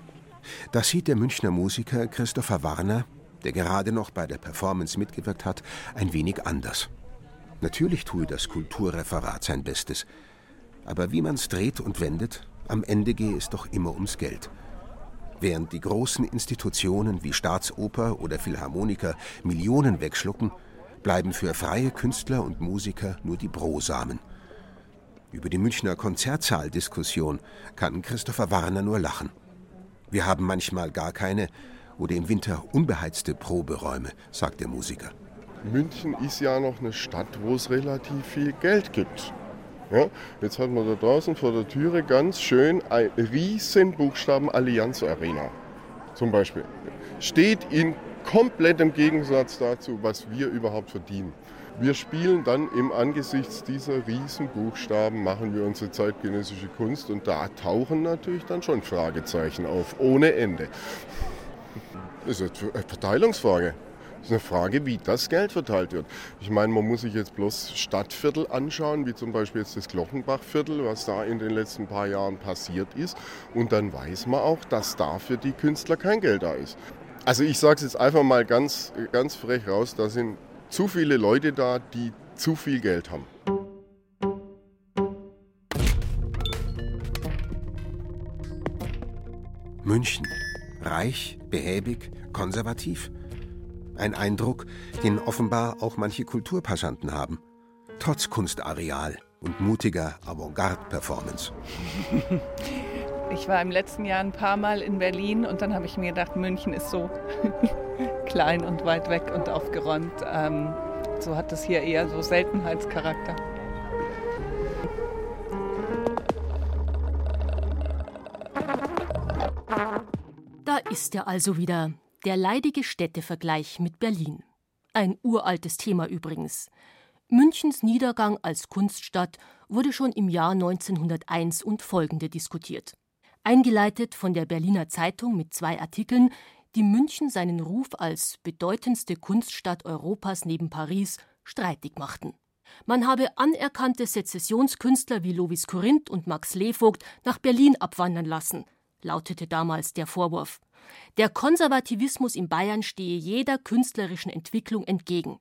Das sieht der Münchner Musiker Christopher Warner, der gerade noch bei der Performance mitgewirkt hat, ein wenig anders. Natürlich tue das Kulturreferat sein Bestes. Aber wie man es dreht und wendet, am Ende gehe es doch immer ums Geld. Während die großen Institutionen wie Staatsoper oder Philharmoniker Millionen wegschlucken, bleiben für freie Künstler und Musiker nur die Brosamen. Über die Münchner Konzertsaaldiskussion kann Christopher Warner nur lachen. Wir haben manchmal gar keine oder im Winter unbeheizte Proberäume, sagt der Musiker. München ist ja noch eine Stadt, wo es relativ viel Geld gibt. Ja, jetzt hat man da draußen vor der Türe ganz schön ein riesen Buchstaben Allianz Arena. Zum Beispiel. Steht in komplettem Gegensatz dazu, was wir überhaupt verdienen. Wir spielen dann im Angesichts dieser Riesenbuchstaben, machen wir unsere zeitgenössische Kunst und da tauchen natürlich dann schon Fragezeichen auf, ohne Ende. Das ist eine Verteilungsfrage. Das ist eine Frage, wie das Geld verteilt wird. Ich meine, man muss sich jetzt bloß Stadtviertel anschauen, wie zum Beispiel jetzt das Glockenbachviertel, was da in den letzten paar Jahren passiert ist. Und dann weiß man auch, dass da für die Künstler kein Geld da ist. Also ich sage es jetzt einfach mal ganz, ganz frech raus, da sind zu viele Leute da, die zu viel Geld haben. München. Reich, behäbig, konservativ. Ein Eindruck, den offenbar auch manche Kulturpassanten haben. Trotz Kunstareal und mutiger Avantgarde-Performance. Ich war im letzten Jahr ein paar Mal in Berlin und dann habe ich mir gedacht, München ist so klein und weit weg und aufgeräumt. Ähm, so hat es hier eher so Seltenheitscharakter. Da ist er also wieder, der leidige Städtevergleich mit Berlin. Ein uraltes Thema übrigens. Münchens Niedergang als Kunststadt wurde schon im Jahr 1901 und folgende diskutiert. Eingeleitet von der Berliner Zeitung mit zwei Artikeln, die München seinen Ruf als bedeutendste Kunststadt Europas neben Paris streitig machten. Man habe anerkannte Sezessionskünstler wie Lovis Corinth und Max Levogt nach Berlin abwandern lassen, lautete damals der Vorwurf. Der Konservativismus in Bayern stehe jeder künstlerischen Entwicklung entgegen.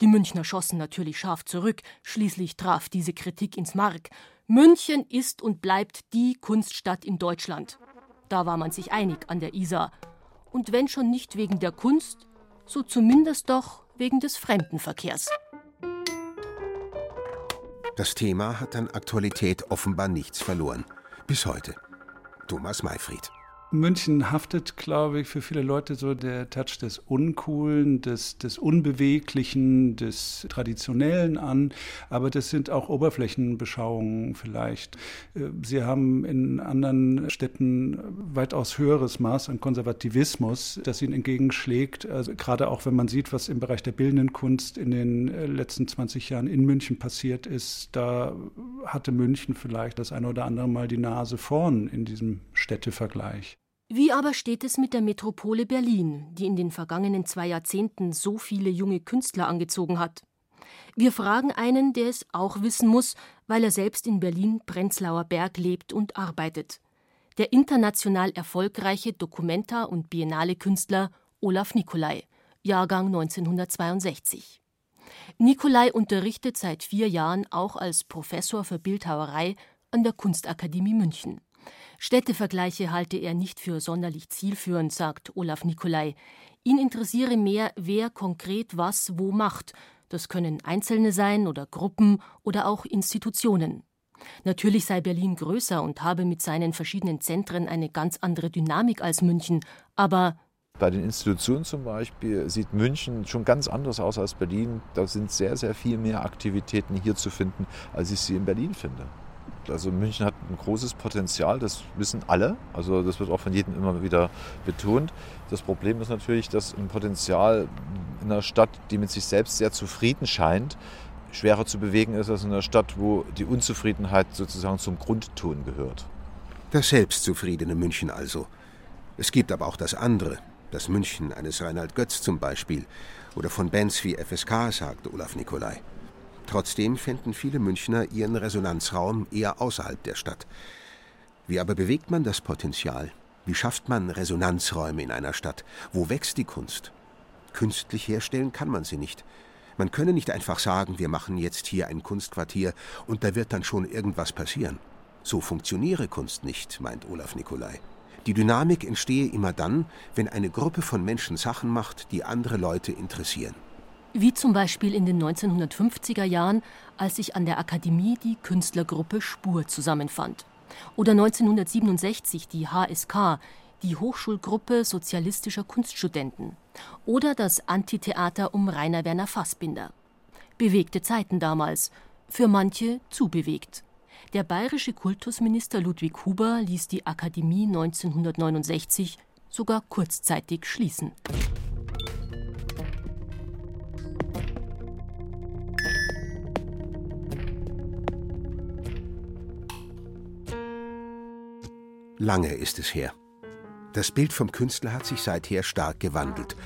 Die Münchner schossen natürlich scharf zurück, schließlich traf diese Kritik ins Mark. München ist und bleibt die Kunststadt in Deutschland. Da war man sich einig an der Isar. Und wenn schon nicht wegen der Kunst, so zumindest doch wegen des Fremdenverkehrs. Das Thema hat an Aktualität offenbar nichts verloren. Bis heute. Thomas Mayfried. München haftet, glaube ich, für viele Leute so der Touch des Uncoolen, des, des Unbeweglichen, des Traditionellen an. Aber das sind auch Oberflächenbeschauungen vielleicht. Äh, Sie haben in anderen Städten weitaus höheres Maß an Konservativismus, das ihnen entgegenschlägt. Also gerade auch wenn man sieht, was im Bereich der bildenden Kunst in den äh, letzten 20 Jahren in München passiert ist, da hatte München vielleicht das eine oder andere Mal die Nase vorn in diesem Städtevergleich. Wie aber steht es mit der Metropole Berlin, die in den vergangenen zwei Jahrzehnten so viele junge Künstler angezogen hat? Wir fragen einen, der es auch wissen muss, weil er selbst in Berlin-Prenzlauer Berg lebt und arbeitet. Der international erfolgreiche Dokumenta- und Biennale-Künstler Olaf Nicolai, Jahrgang 1962. Nicolai unterrichtet seit vier Jahren auch als Professor für Bildhauerei an der Kunstakademie München. Städtevergleiche halte er nicht für sonderlich zielführend, sagt Olaf Nicolai. Ihn interessiere mehr, wer konkret was wo macht. Das können Einzelne sein oder Gruppen oder auch Institutionen. Natürlich sei Berlin größer und habe mit seinen verschiedenen Zentren eine ganz andere Dynamik als München, aber bei den Institutionen zum Beispiel sieht München schon ganz anders aus als Berlin. Da sind sehr, sehr viel mehr Aktivitäten hier zu finden, als ich sie in Berlin finde. Also München hat ein großes Potenzial, das wissen alle. Also das wird auch von jedem immer wieder betont. Das Problem ist natürlich, dass ein Potenzial in einer Stadt, die mit sich selbst sehr zufrieden scheint, schwerer zu bewegen ist als in einer Stadt, wo die Unzufriedenheit sozusagen zum Grundton gehört. Das selbstzufriedene München also. Es gibt aber auch das andere, das München eines Reinhard Götz zum Beispiel oder von Bands wie FSK, sagte Olaf Nicolai. Trotzdem fänden viele Münchner ihren Resonanzraum eher außerhalb der Stadt. Wie aber bewegt man das Potenzial? Wie schafft man Resonanzräume in einer Stadt? Wo wächst die Kunst? Künstlich herstellen kann man sie nicht. Man könne nicht einfach sagen, wir machen jetzt hier ein Kunstquartier und da wird dann schon irgendwas passieren. So funktioniere Kunst nicht, meint Olaf Nicolai. Die Dynamik entstehe immer dann, wenn eine Gruppe von Menschen Sachen macht, die andere Leute interessieren. Wie zum Beispiel in den 1950er Jahren, als sich an der Akademie die Künstlergruppe Spur zusammenfand. Oder 1967 die HSK, die Hochschulgruppe sozialistischer Kunststudenten. Oder das Antitheater um Rainer Werner Fassbinder. Bewegte Zeiten damals, für manche zu bewegt. Der bayerische Kultusminister Ludwig Huber ließ die Akademie 1969 sogar kurzzeitig schließen. Lange ist es her. Das Bild vom Künstler hat sich seither stark gewandelt.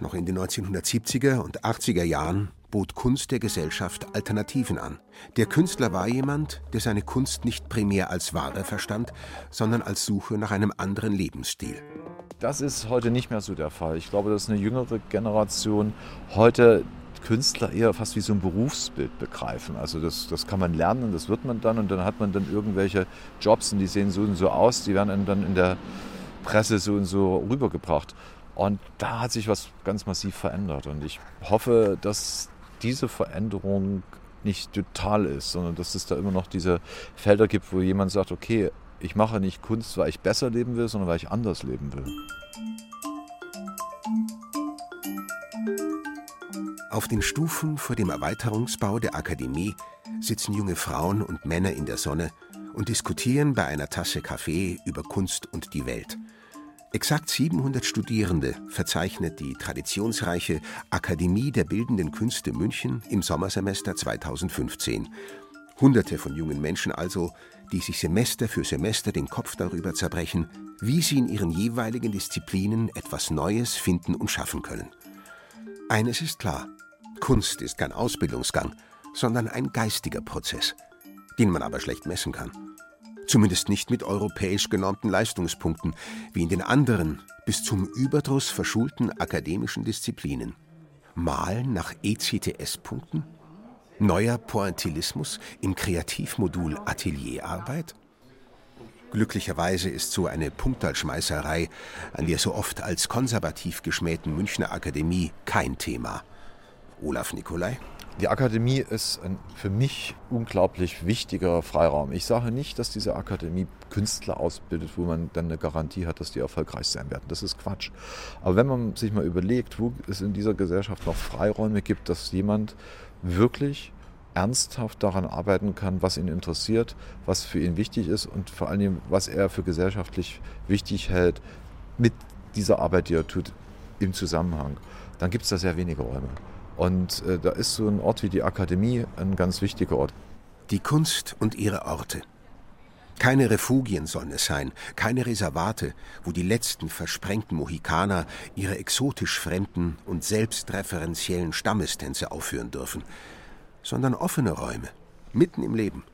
Noch in den 1970er und 80er Jahren bot Kunst der Gesellschaft Alternativen an. Der Künstler war jemand, der seine Kunst nicht primär als Ware verstand, sondern als Suche nach einem anderen Lebensstil. Das ist heute nicht mehr so der Fall. Ich glaube, dass eine jüngere Generation heute Künstler eher fast wie so ein Berufsbild begreifen. Also das, das kann man lernen, das wird man dann und dann hat man dann irgendwelche Jobs und die sehen so und so aus, die werden dann in der Presse so und so rübergebracht. Und da hat sich was ganz massiv verändert. Und ich hoffe, dass diese Veränderung nicht total ist, sondern dass es da immer noch diese Felder gibt, wo jemand sagt, okay, ich mache nicht Kunst, weil ich besser leben will, sondern weil ich anders leben will. Auf den Stufen vor dem Erweiterungsbau der Akademie sitzen junge Frauen und Männer in der Sonne und diskutieren bei einer Tasse Kaffee über Kunst und die Welt. Exakt 700 Studierende verzeichnet die traditionsreiche Akademie der Bildenden Künste München im Sommersemester 2015. Hunderte von jungen Menschen also, die sich Semester für Semester den Kopf darüber zerbrechen, wie sie in ihren jeweiligen Disziplinen etwas Neues finden und schaffen können. Eines ist klar, Kunst ist kein Ausbildungsgang, sondern ein geistiger Prozess, den man aber schlecht messen kann. Zumindest nicht mit europäisch genormten Leistungspunkten, wie in den anderen bis zum Überdruss verschulten akademischen Disziplinen. Malen nach ECTS-Punkten? Neuer Pointillismus im Kreativmodul Atelierarbeit? Glücklicherweise ist so eine Punktalschmeißerei an der so oft als konservativ geschmähten Münchner Akademie kein Thema. Olaf Nikolai? Die Akademie ist ein für mich unglaublich wichtiger Freiraum. Ich sage nicht, dass diese Akademie Künstler ausbildet, wo man dann eine Garantie hat, dass die erfolgreich sein werden. Das ist Quatsch. Aber wenn man sich mal überlegt, wo es in dieser Gesellschaft noch Freiräume gibt, dass jemand wirklich ernsthaft daran arbeiten kann, was ihn interessiert, was für ihn wichtig ist und vor allem, was er für gesellschaftlich wichtig hält, mit dieser Arbeit, die er tut, im Zusammenhang, dann gibt es da sehr wenige Räume. Und äh, da ist so ein Ort wie die Akademie ein ganz wichtiger Ort. Die Kunst und ihre Orte. Keine Refugien sollen es sein, keine Reservate, wo die letzten versprengten Mohikaner ihre exotisch fremden und selbstreferenziellen Stammestänze aufführen dürfen, sondern offene Räume, mitten im Leben.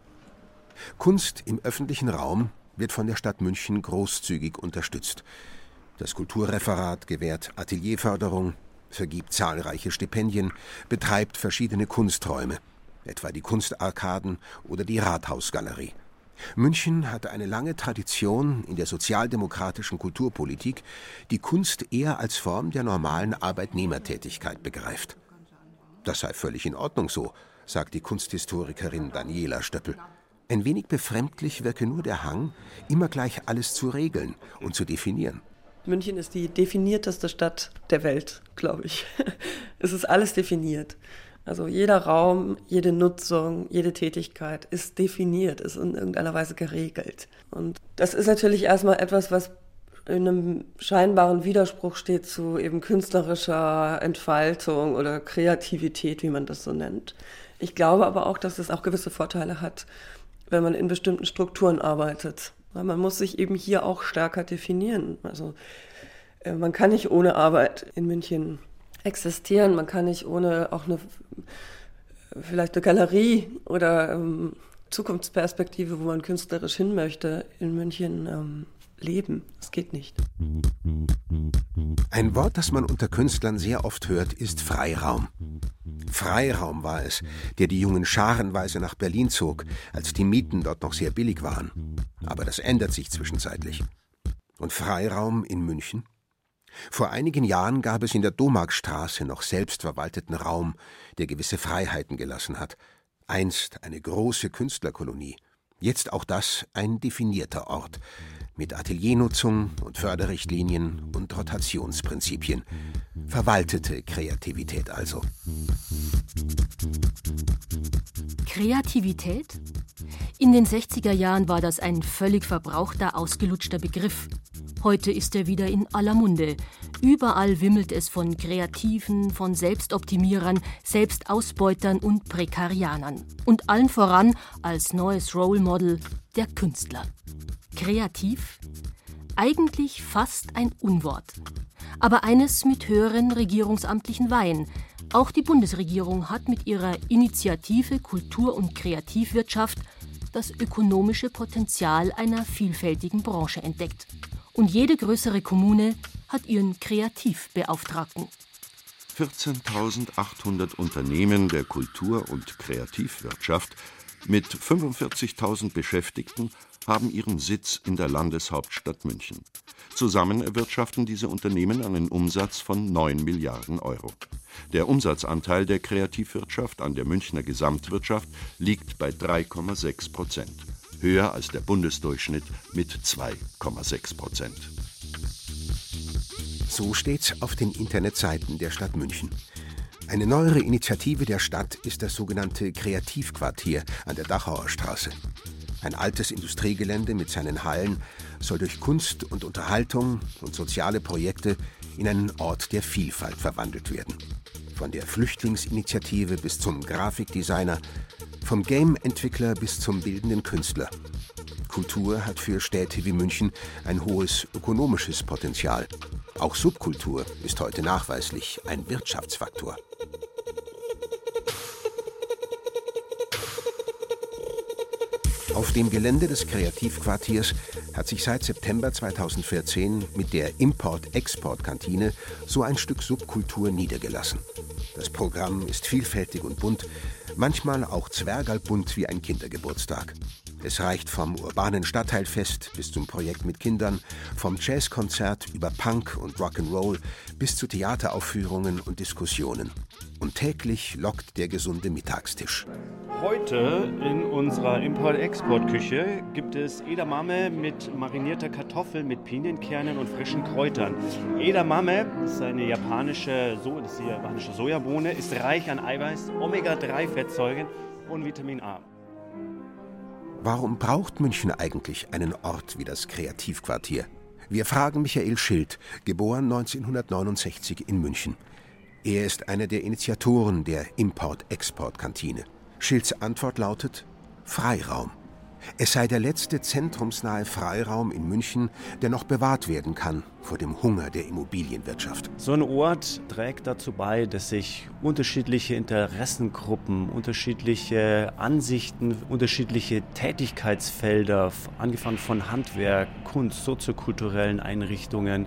Kunst im öffentlichen Raum wird von der Stadt München großzügig unterstützt. Das Kulturreferat gewährt Atelierförderung, vergibt zahlreiche Stipendien, betreibt verschiedene Kunsträume, etwa die Kunstarkaden oder die Rathausgalerie. München hat eine lange Tradition in der sozialdemokratischen Kulturpolitik, die Kunst eher als Form der normalen Arbeitnehmertätigkeit begreift. Das sei völlig in Ordnung so, sagt die Kunsthistorikerin Daniela Stöppel. Ein wenig befremdlich wirke nur der Hang, immer gleich alles zu regeln und zu definieren. München ist die definierteste Stadt der Welt, glaube ich. es ist alles definiert. Also jeder Raum, jede Nutzung, jede Tätigkeit ist definiert, ist in irgendeiner Weise geregelt. Und das ist natürlich erstmal etwas, was in einem scheinbaren Widerspruch steht zu eben künstlerischer Entfaltung oder Kreativität, wie man das so nennt. Ich glaube aber auch, dass es auch gewisse Vorteile hat, wenn man in bestimmten Strukturen arbeitet. Man muss sich eben hier auch stärker definieren. Also äh, man kann nicht ohne Arbeit in München existieren. Man kann nicht ohne auch eine vielleicht eine Galerie oder ähm, Zukunftsperspektive, wo man künstlerisch hin möchte, in München ähm, leben. Es geht nicht. Ein Wort, das man unter Künstlern sehr oft hört, ist Freiraum. Freiraum war es, der die Jungen scharenweise nach Berlin zog, als die Mieten dort noch sehr billig waren. Aber das ändert sich zwischenzeitlich. Und Freiraum in München? Vor einigen Jahren gab es in der Domarkstraße noch selbstverwalteten Raum, der gewisse Freiheiten gelassen hat. Einst eine große Künstlerkolonie. Jetzt auch das ein definierter Ort mit Ateliernutzung und Förderrichtlinien und Rotationsprinzipien. Verwaltete Kreativität also. Kreativität? In den 60er Jahren war das ein völlig verbrauchter, ausgelutschter Begriff. Heute ist er wieder in aller Munde. Überall wimmelt es von Kreativen, von Selbstoptimierern, Selbstausbeutern und Prekarianern. Und allen voran als neues Role Model der Künstler. Kreativ? Eigentlich fast ein Unwort. Aber eines mit höheren regierungsamtlichen Weihen. Auch die Bundesregierung hat mit ihrer Initiative Kultur- und Kreativwirtschaft das ökonomische Potenzial einer vielfältigen Branche entdeckt und jede größere Kommune hat ihren Kreativbeauftragten. 14.800 Unternehmen der Kultur- und Kreativwirtschaft mit 45.000 Beschäftigten haben ihren Sitz in der Landeshauptstadt München. Zusammen erwirtschaften diese Unternehmen einen Umsatz von 9 Milliarden Euro. Der Umsatzanteil der Kreativwirtschaft an der Münchner Gesamtwirtschaft liegt bei 3,6 Prozent höher als der Bundesdurchschnitt mit 2,6 Prozent. So steht's auf den Internetseiten der Stadt München. Eine neuere Initiative der Stadt ist das sogenannte Kreativquartier an der Dachauer Straße. Ein altes Industriegelände mit seinen Hallen soll durch Kunst und Unterhaltung und soziale Projekte in einen Ort der Vielfalt verwandelt werden. Von der Flüchtlingsinitiative bis zum Grafikdesigner, vom Game-Entwickler bis zum bildenden Künstler. Kultur hat für Städte wie München ein hohes ökonomisches Potenzial. Auch Subkultur ist heute nachweislich ein Wirtschaftsfaktor. Auf dem Gelände des Kreativquartiers hat sich seit September 2014 mit der Import-Export-Kantine so ein Stück Subkultur niedergelassen. Das Programm ist vielfältig und bunt, manchmal auch zwergalbunt wie ein Kindergeburtstag. Es reicht vom urbanen Stadtteilfest bis zum Projekt mit Kindern, vom Jazzkonzert über Punk und Rock'n'Roll bis zu Theateraufführungen und Diskussionen. Und täglich lockt der gesunde Mittagstisch. Heute in unserer Import-Export-Küche gibt es Edamame mit marinierter Kartoffel mit Pinienkernen und frischen Kräutern. Edamame ist eine japanische, so ist die japanische Sojabohne, ist reich an Eiweiß, Omega-3-Fettsäuren und Vitamin A. Warum braucht München eigentlich einen Ort wie das Kreativquartier? Wir fragen Michael Schild, geboren 1969 in München. Er ist einer der Initiatoren der Import-Export-Kantine. Schilds Antwort lautet Freiraum. Es sei der letzte zentrumsnahe Freiraum in München, der noch bewahrt werden kann vor dem Hunger der Immobilienwirtschaft. So ein Ort trägt dazu bei, dass sich unterschiedliche Interessengruppen, unterschiedliche Ansichten, unterschiedliche Tätigkeitsfelder, angefangen von Handwerk, Kunst, soziokulturellen Einrichtungen,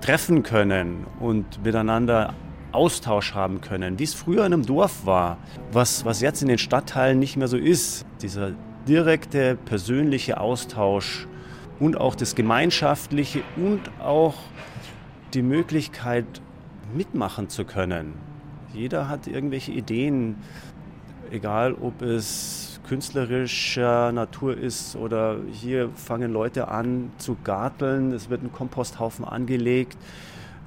treffen können und miteinander Austausch haben können, wie es früher in einem Dorf war, was, was jetzt in den Stadtteilen nicht mehr so ist. Dieser direkte, persönliche Austausch und auch das Gemeinschaftliche und auch die Möglichkeit, mitmachen zu können. Jeder hat irgendwelche Ideen, egal ob es künstlerischer Natur ist oder hier fangen Leute an zu garteln, es wird ein Komposthaufen angelegt.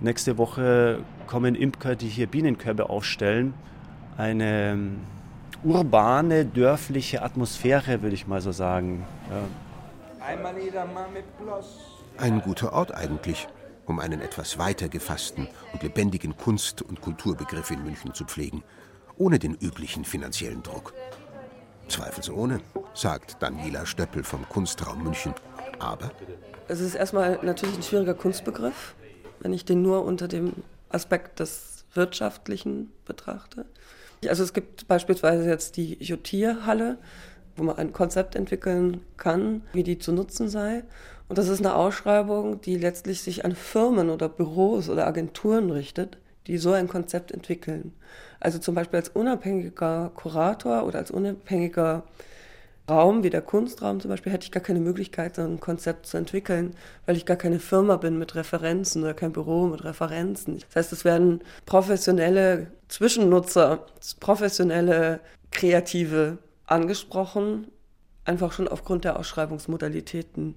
Nächste Woche kommen Imker, die hier Bienenkörbe aufstellen. Eine ähm, urbane, dörfliche Atmosphäre, würde ich mal so sagen. Ja. Ein guter Ort eigentlich, um einen etwas weiter gefassten und lebendigen Kunst- und Kulturbegriff in München zu pflegen, ohne den üblichen finanziellen Druck. Zweifelsohne, sagt Daniela Stöppel vom Kunstraum München. Aber? Es ist erstmal natürlich ein schwieriger Kunstbegriff wenn ich den nur unter dem Aspekt des Wirtschaftlichen betrachte. Also es gibt beispielsweise jetzt die Jotierhalle, wo man ein Konzept entwickeln kann, wie die zu nutzen sei. Und das ist eine Ausschreibung, die letztlich sich an Firmen oder Büros oder Agenturen richtet, die so ein Konzept entwickeln. Also zum Beispiel als unabhängiger Kurator oder als unabhängiger Raum wie der Kunstraum zum Beispiel hätte ich gar keine Möglichkeit, so ein Konzept zu entwickeln, weil ich gar keine Firma bin mit Referenzen oder kein Büro mit Referenzen. Das heißt, es werden professionelle Zwischennutzer, professionelle Kreative angesprochen, einfach schon aufgrund der Ausschreibungsmodalitäten.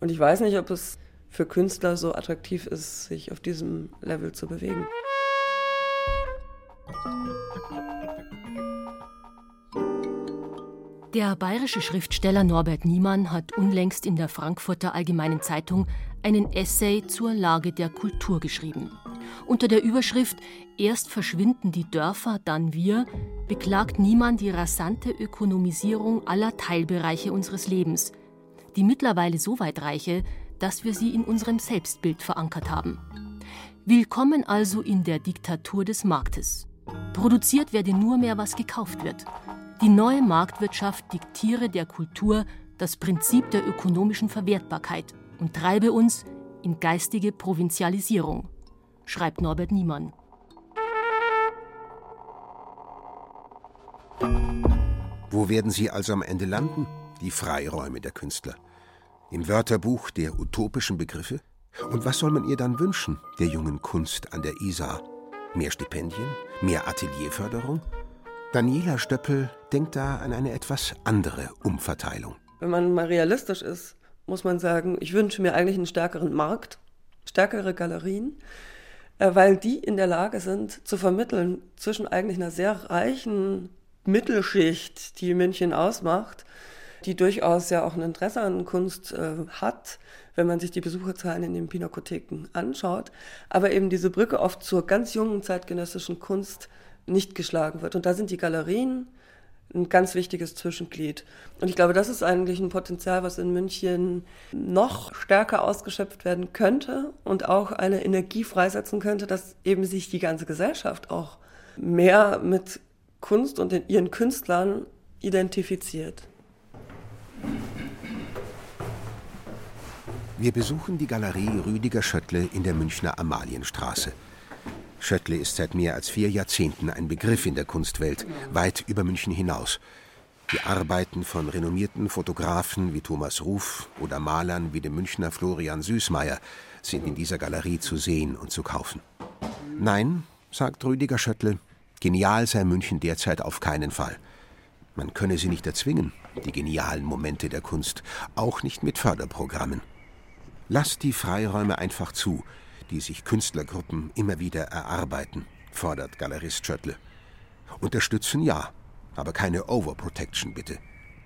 Und ich weiß nicht, ob es für Künstler so attraktiv ist, sich auf diesem Level zu bewegen. Der bayerische Schriftsteller Norbert Niemann hat unlängst in der Frankfurter Allgemeinen Zeitung einen Essay zur Lage der Kultur geschrieben. Unter der Überschrift Erst verschwinden die Dörfer, dann wir beklagt Niemann die rasante Ökonomisierung aller Teilbereiche unseres Lebens, die mittlerweile so weit reiche, dass wir sie in unserem Selbstbild verankert haben. Willkommen also in der Diktatur des Marktes. Produziert werde nur mehr, was gekauft wird. Die neue Marktwirtschaft diktiere der Kultur das Prinzip der ökonomischen Verwertbarkeit und treibe uns in geistige Provinzialisierung, schreibt Norbert Niemann. Wo werden sie also am Ende landen? Die Freiräume der Künstler. Im Wörterbuch der utopischen Begriffe? Und was soll man ihr dann wünschen, der jungen Kunst an der Isar? Mehr Stipendien? Mehr Atelierförderung? Daniela Stöppel denkt da an eine etwas andere Umverteilung. Wenn man mal realistisch ist, muss man sagen, ich wünsche mir eigentlich einen stärkeren Markt, stärkere Galerien, äh, weil die in der Lage sind zu vermitteln zwischen eigentlich einer sehr reichen Mittelschicht, die München ausmacht, die durchaus ja auch ein Interesse an Kunst äh, hat, wenn man sich die Besucherzahlen in den Pinakotheken anschaut, aber eben diese Brücke oft zur ganz jungen zeitgenössischen Kunst nicht geschlagen wird. Und da sind die Galerien ein ganz wichtiges Zwischenglied. Und ich glaube, das ist eigentlich ein Potenzial, was in München noch stärker ausgeschöpft werden könnte und auch eine Energie freisetzen könnte, dass eben sich die ganze Gesellschaft auch mehr mit Kunst und den, ihren Künstlern identifiziert. Wir besuchen die Galerie Rüdiger Schöttle in der Münchner Amalienstraße. Schöttle ist seit mehr als vier Jahrzehnten ein Begriff in der Kunstwelt, weit über München hinaus. Die Arbeiten von renommierten Fotografen wie Thomas Ruf oder Malern wie dem Münchner Florian Süßmeier sind in dieser Galerie zu sehen und zu kaufen. Nein, sagt Rüdiger Schöttle, genial sei München derzeit auf keinen Fall. Man könne sie nicht erzwingen, die genialen Momente der Kunst, auch nicht mit Förderprogrammen. Lasst die Freiräume einfach zu, die sich Künstlergruppen immer wieder erarbeiten, fordert Galerist Schöttle. Unterstützen ja, aber keine Overprotection bitte.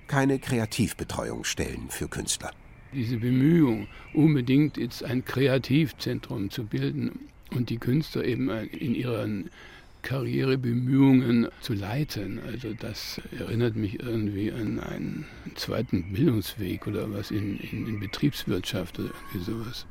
Keine Kreativbetreuungsstellen für Künstler. Diese Bemühung, unbedingt jetzt ein Kreativzentrum zu bilden und die Künstler eben in ihren Karrierebemühungen zu leiten. Also das erinnert mich irgendwie an einen zweiten Bildungsweg oder was in, in, in Betriebswirtschaft oder irgendwie sowas.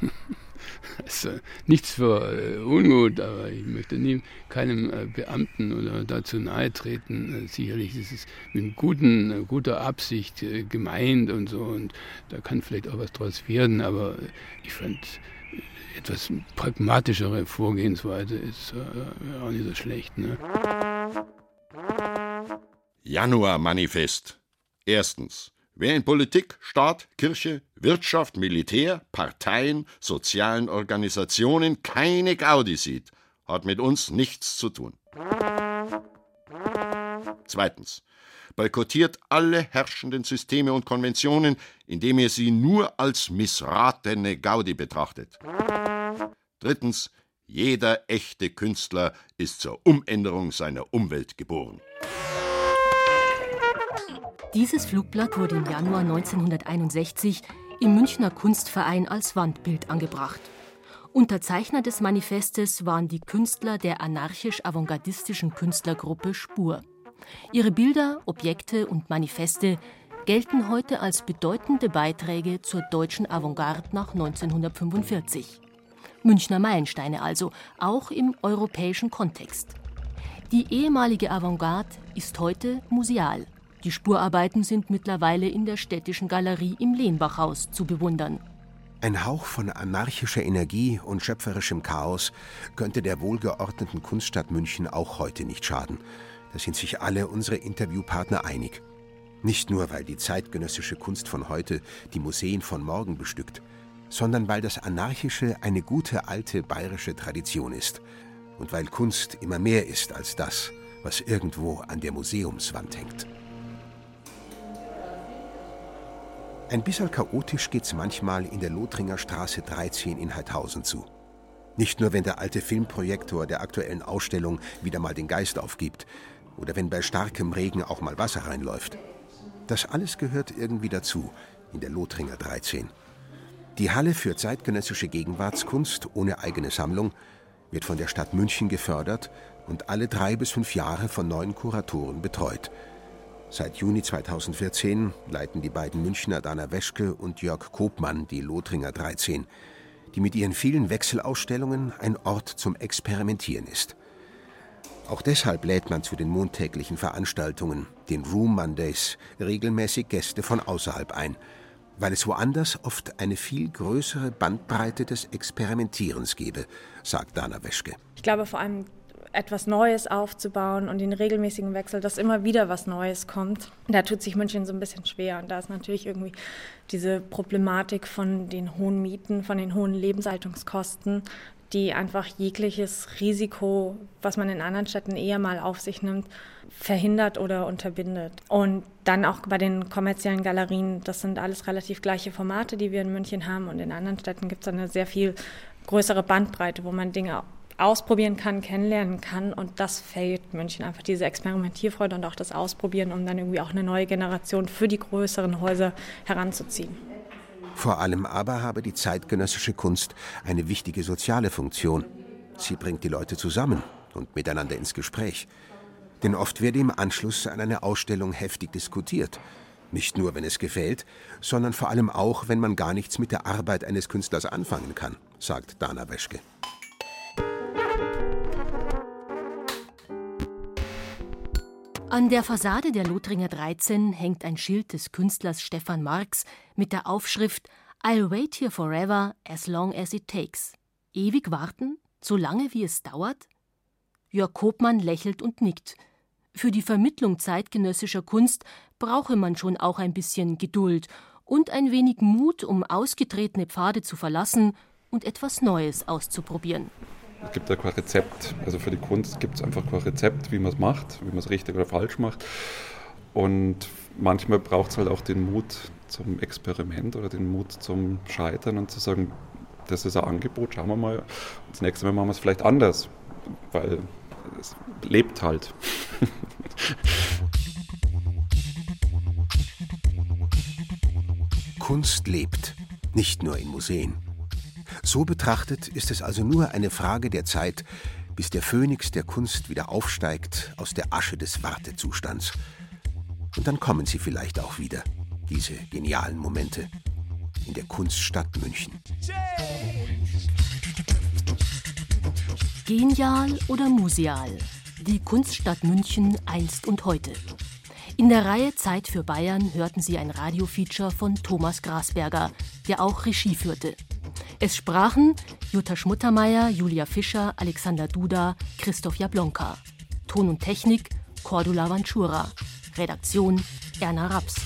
Also nichts für äh, Unmut, aber ich möchte nie keinem äh, Beamten oder dazu nahe treten. Äh, sicherlich ist es mit guten, äh, guter Absicht äh, gemeint und so und da kann vielleicht auch was draus werden, aber ich fand etwas pragmatischere Vorgehensweise ist auch nicht so schlecht. Ne? Januar-Manifest. Erstens. Wer in Politik, Staat, Kirche, Wirtschaft, Militär, Parteien, sozialen Organisationen keine Gaudi sieht, hat mit uns nichts zu tun. Zweitens. Boykottiert alle herrschenden Systeme und Konventionen, indem ihr sie nur als missratene Gaudi betrachtet. Drittens. Jeder echte Künstler ist zur Umänderung seiner Umwelt geboren. Dieses Flugblatt wurde im Januar 1961 im Münchner Kunstverein als Wandbild angebracht. Unterzeichner des Manifestes waren die Künstler der anarchisch-avantgardistischen Künstlergruppe Spur. Ihre Bilder, Objekte und Manifeste gelten heute als bedeutende Beiträge zur deutschen Avantgarde nach 1945. Münchner Meilensteine also, auch im europäischen Kontext. Die ehemalige Avantgarde ist heute museal. Die Spurarbeiten sind mittlerweile in der städtischen Galerie im Lehnbachhaus zu bewundern. Ein Hauch von anarchischer Energie und schöpferischem Chaos könnte der wohlgeordneten Kunststadt München auch heute nicht schaden. Da sind sich alle unsere Interviewpartner einig. Nicht nur, weil die zeitgenössische Kunst von heute die Museen von morgen bestückt, sondern weil das Anarchische eine gute alte bayerische Tradition ist und weil Kunst immer mehr ist als das, was irgendwo an der Museumswand hängt. Ein bisschen chaotisch geht's manchmal in der Lothringer Straße 13 in Heidhausen zu. Nicht nur, wenn der alte Filmprojektor der aktuellen Ausstellung wieder mal den Geist aufgibt oder wenn bei starkem Regen auch mal Wasser reinläuft. Das alles gehört irgendwie dazu in der Lothringer 13. Die Halle für zeitgenössische Gegenwartskunst ohne eigene Sammlung wird von der Stadt München gefördert und alle drei bis fünf Jahre von neuen Kuratoren betreut – Seit Juni 2014 leiten die beiden Münchner Dana Weschke und Jörg Kopmann die Lothringer 13, die mit ihren vielen Wechselausstellungen ein Ort zum Experimentieren ist. Auch deshalb lädt man zu den montäglichen Veranstaltungen, den Room Mondays, regelmäßig Gäste von außerhalb ein, weil es woanders oft eine viel größere Bandbreite des Experimentierens gebe, sagt Dana Weschke. Ich glaube vor allem etwas Neues aufzubauen und den regelmäßigen Wechsel, dass immer wieder was Neues kommt. Da tut sich München so ein bisschen schwer. Und da ist natürlich irgendwie diese Problematik von den hohen Mieten, von den hohen Lebenshaltungskosten, die einfach jegliches Risiko, was man in anderen Städten eher mal auf sich nimmt, verhindert oder unterbindet. Und dann auch bei den kommerziellen Galerien, das sind alles relativ gleiche Formate, die wir in München haben. Und in anderen Städten gibt es eine sehr viel größere Bandbreite, wo man Dinge ausprobieren kann, kennenlernen kann. Und das fällt München einfach, diese Experimentierfreude und auch das Ausprobieren, um dann irgendwie auch eine neue Generation für die größeren Häuser heranzuziehen. Vor allem aber habe die zeitgenössische Kunst eine wichtige soziale Funktion. Sie bringt die Leute zusammen und miteinander ins Gespräch. Denn oft werde im Anschluss an eine Ausstellung heftig diskutiert. Nicht nur, wenn es gefällt, sondern vor allem auch, wenn man gar nichts mit der Arbeit eines Künstlers anfangen kann, sagt Dana Weschke. An der Fassade der Lothringer 13 hängt ein Schild des Künstlers Stefan Marx mit der Aufschrift I'll wait here forever as long as it takes. Ewig warten, so lange wie es dauert? Jörg Kopmann lächelt und nickt. Für die Vermittlung zeitgenössischer Kunst brauche man schon auch ein bisschen Geduld und ein wenig Mut, um ausgetretene Pfade zu verlassen und etwas Neues auszuprobieren. Es gibt ja kein Rezept. Also für die Kunst gibt es einfach kein Rezept, wie man es macht, wie man es richtig oder falsch macht. Und manchmal braucht es halt auch den Mut zum Experiment oder den Mut zum Scheitern und zu sagen, das ist ein Angebot, schauen wir mal. Das nächste Mal machen wir es vielleicht anders, weil es lebt halt. Kunst lebt, nicht nur in Museen. So betrachtet ist es also nur eine Frage der Zeit, bis der Phönix der Kunst wieder aufsteigt aus der Asche des Wartezustands. Und dann kommen sie vielleicht auch wieder, diese genialen Momente, in der Kunststadt München. Genial oder museal? Die Kunststadt München einst und heute. In der Reihe Zeit für Bayern hörten Sie ein Radiofeature von Thomas Grasberger, der auch Regie führte. Es sprachen Jutta Schmuttermeier, Julia Fischer, Alexander Duda, Christoph Jablonka. Ton und Technik Cordula Vanchura. Redaktion Erna Raps.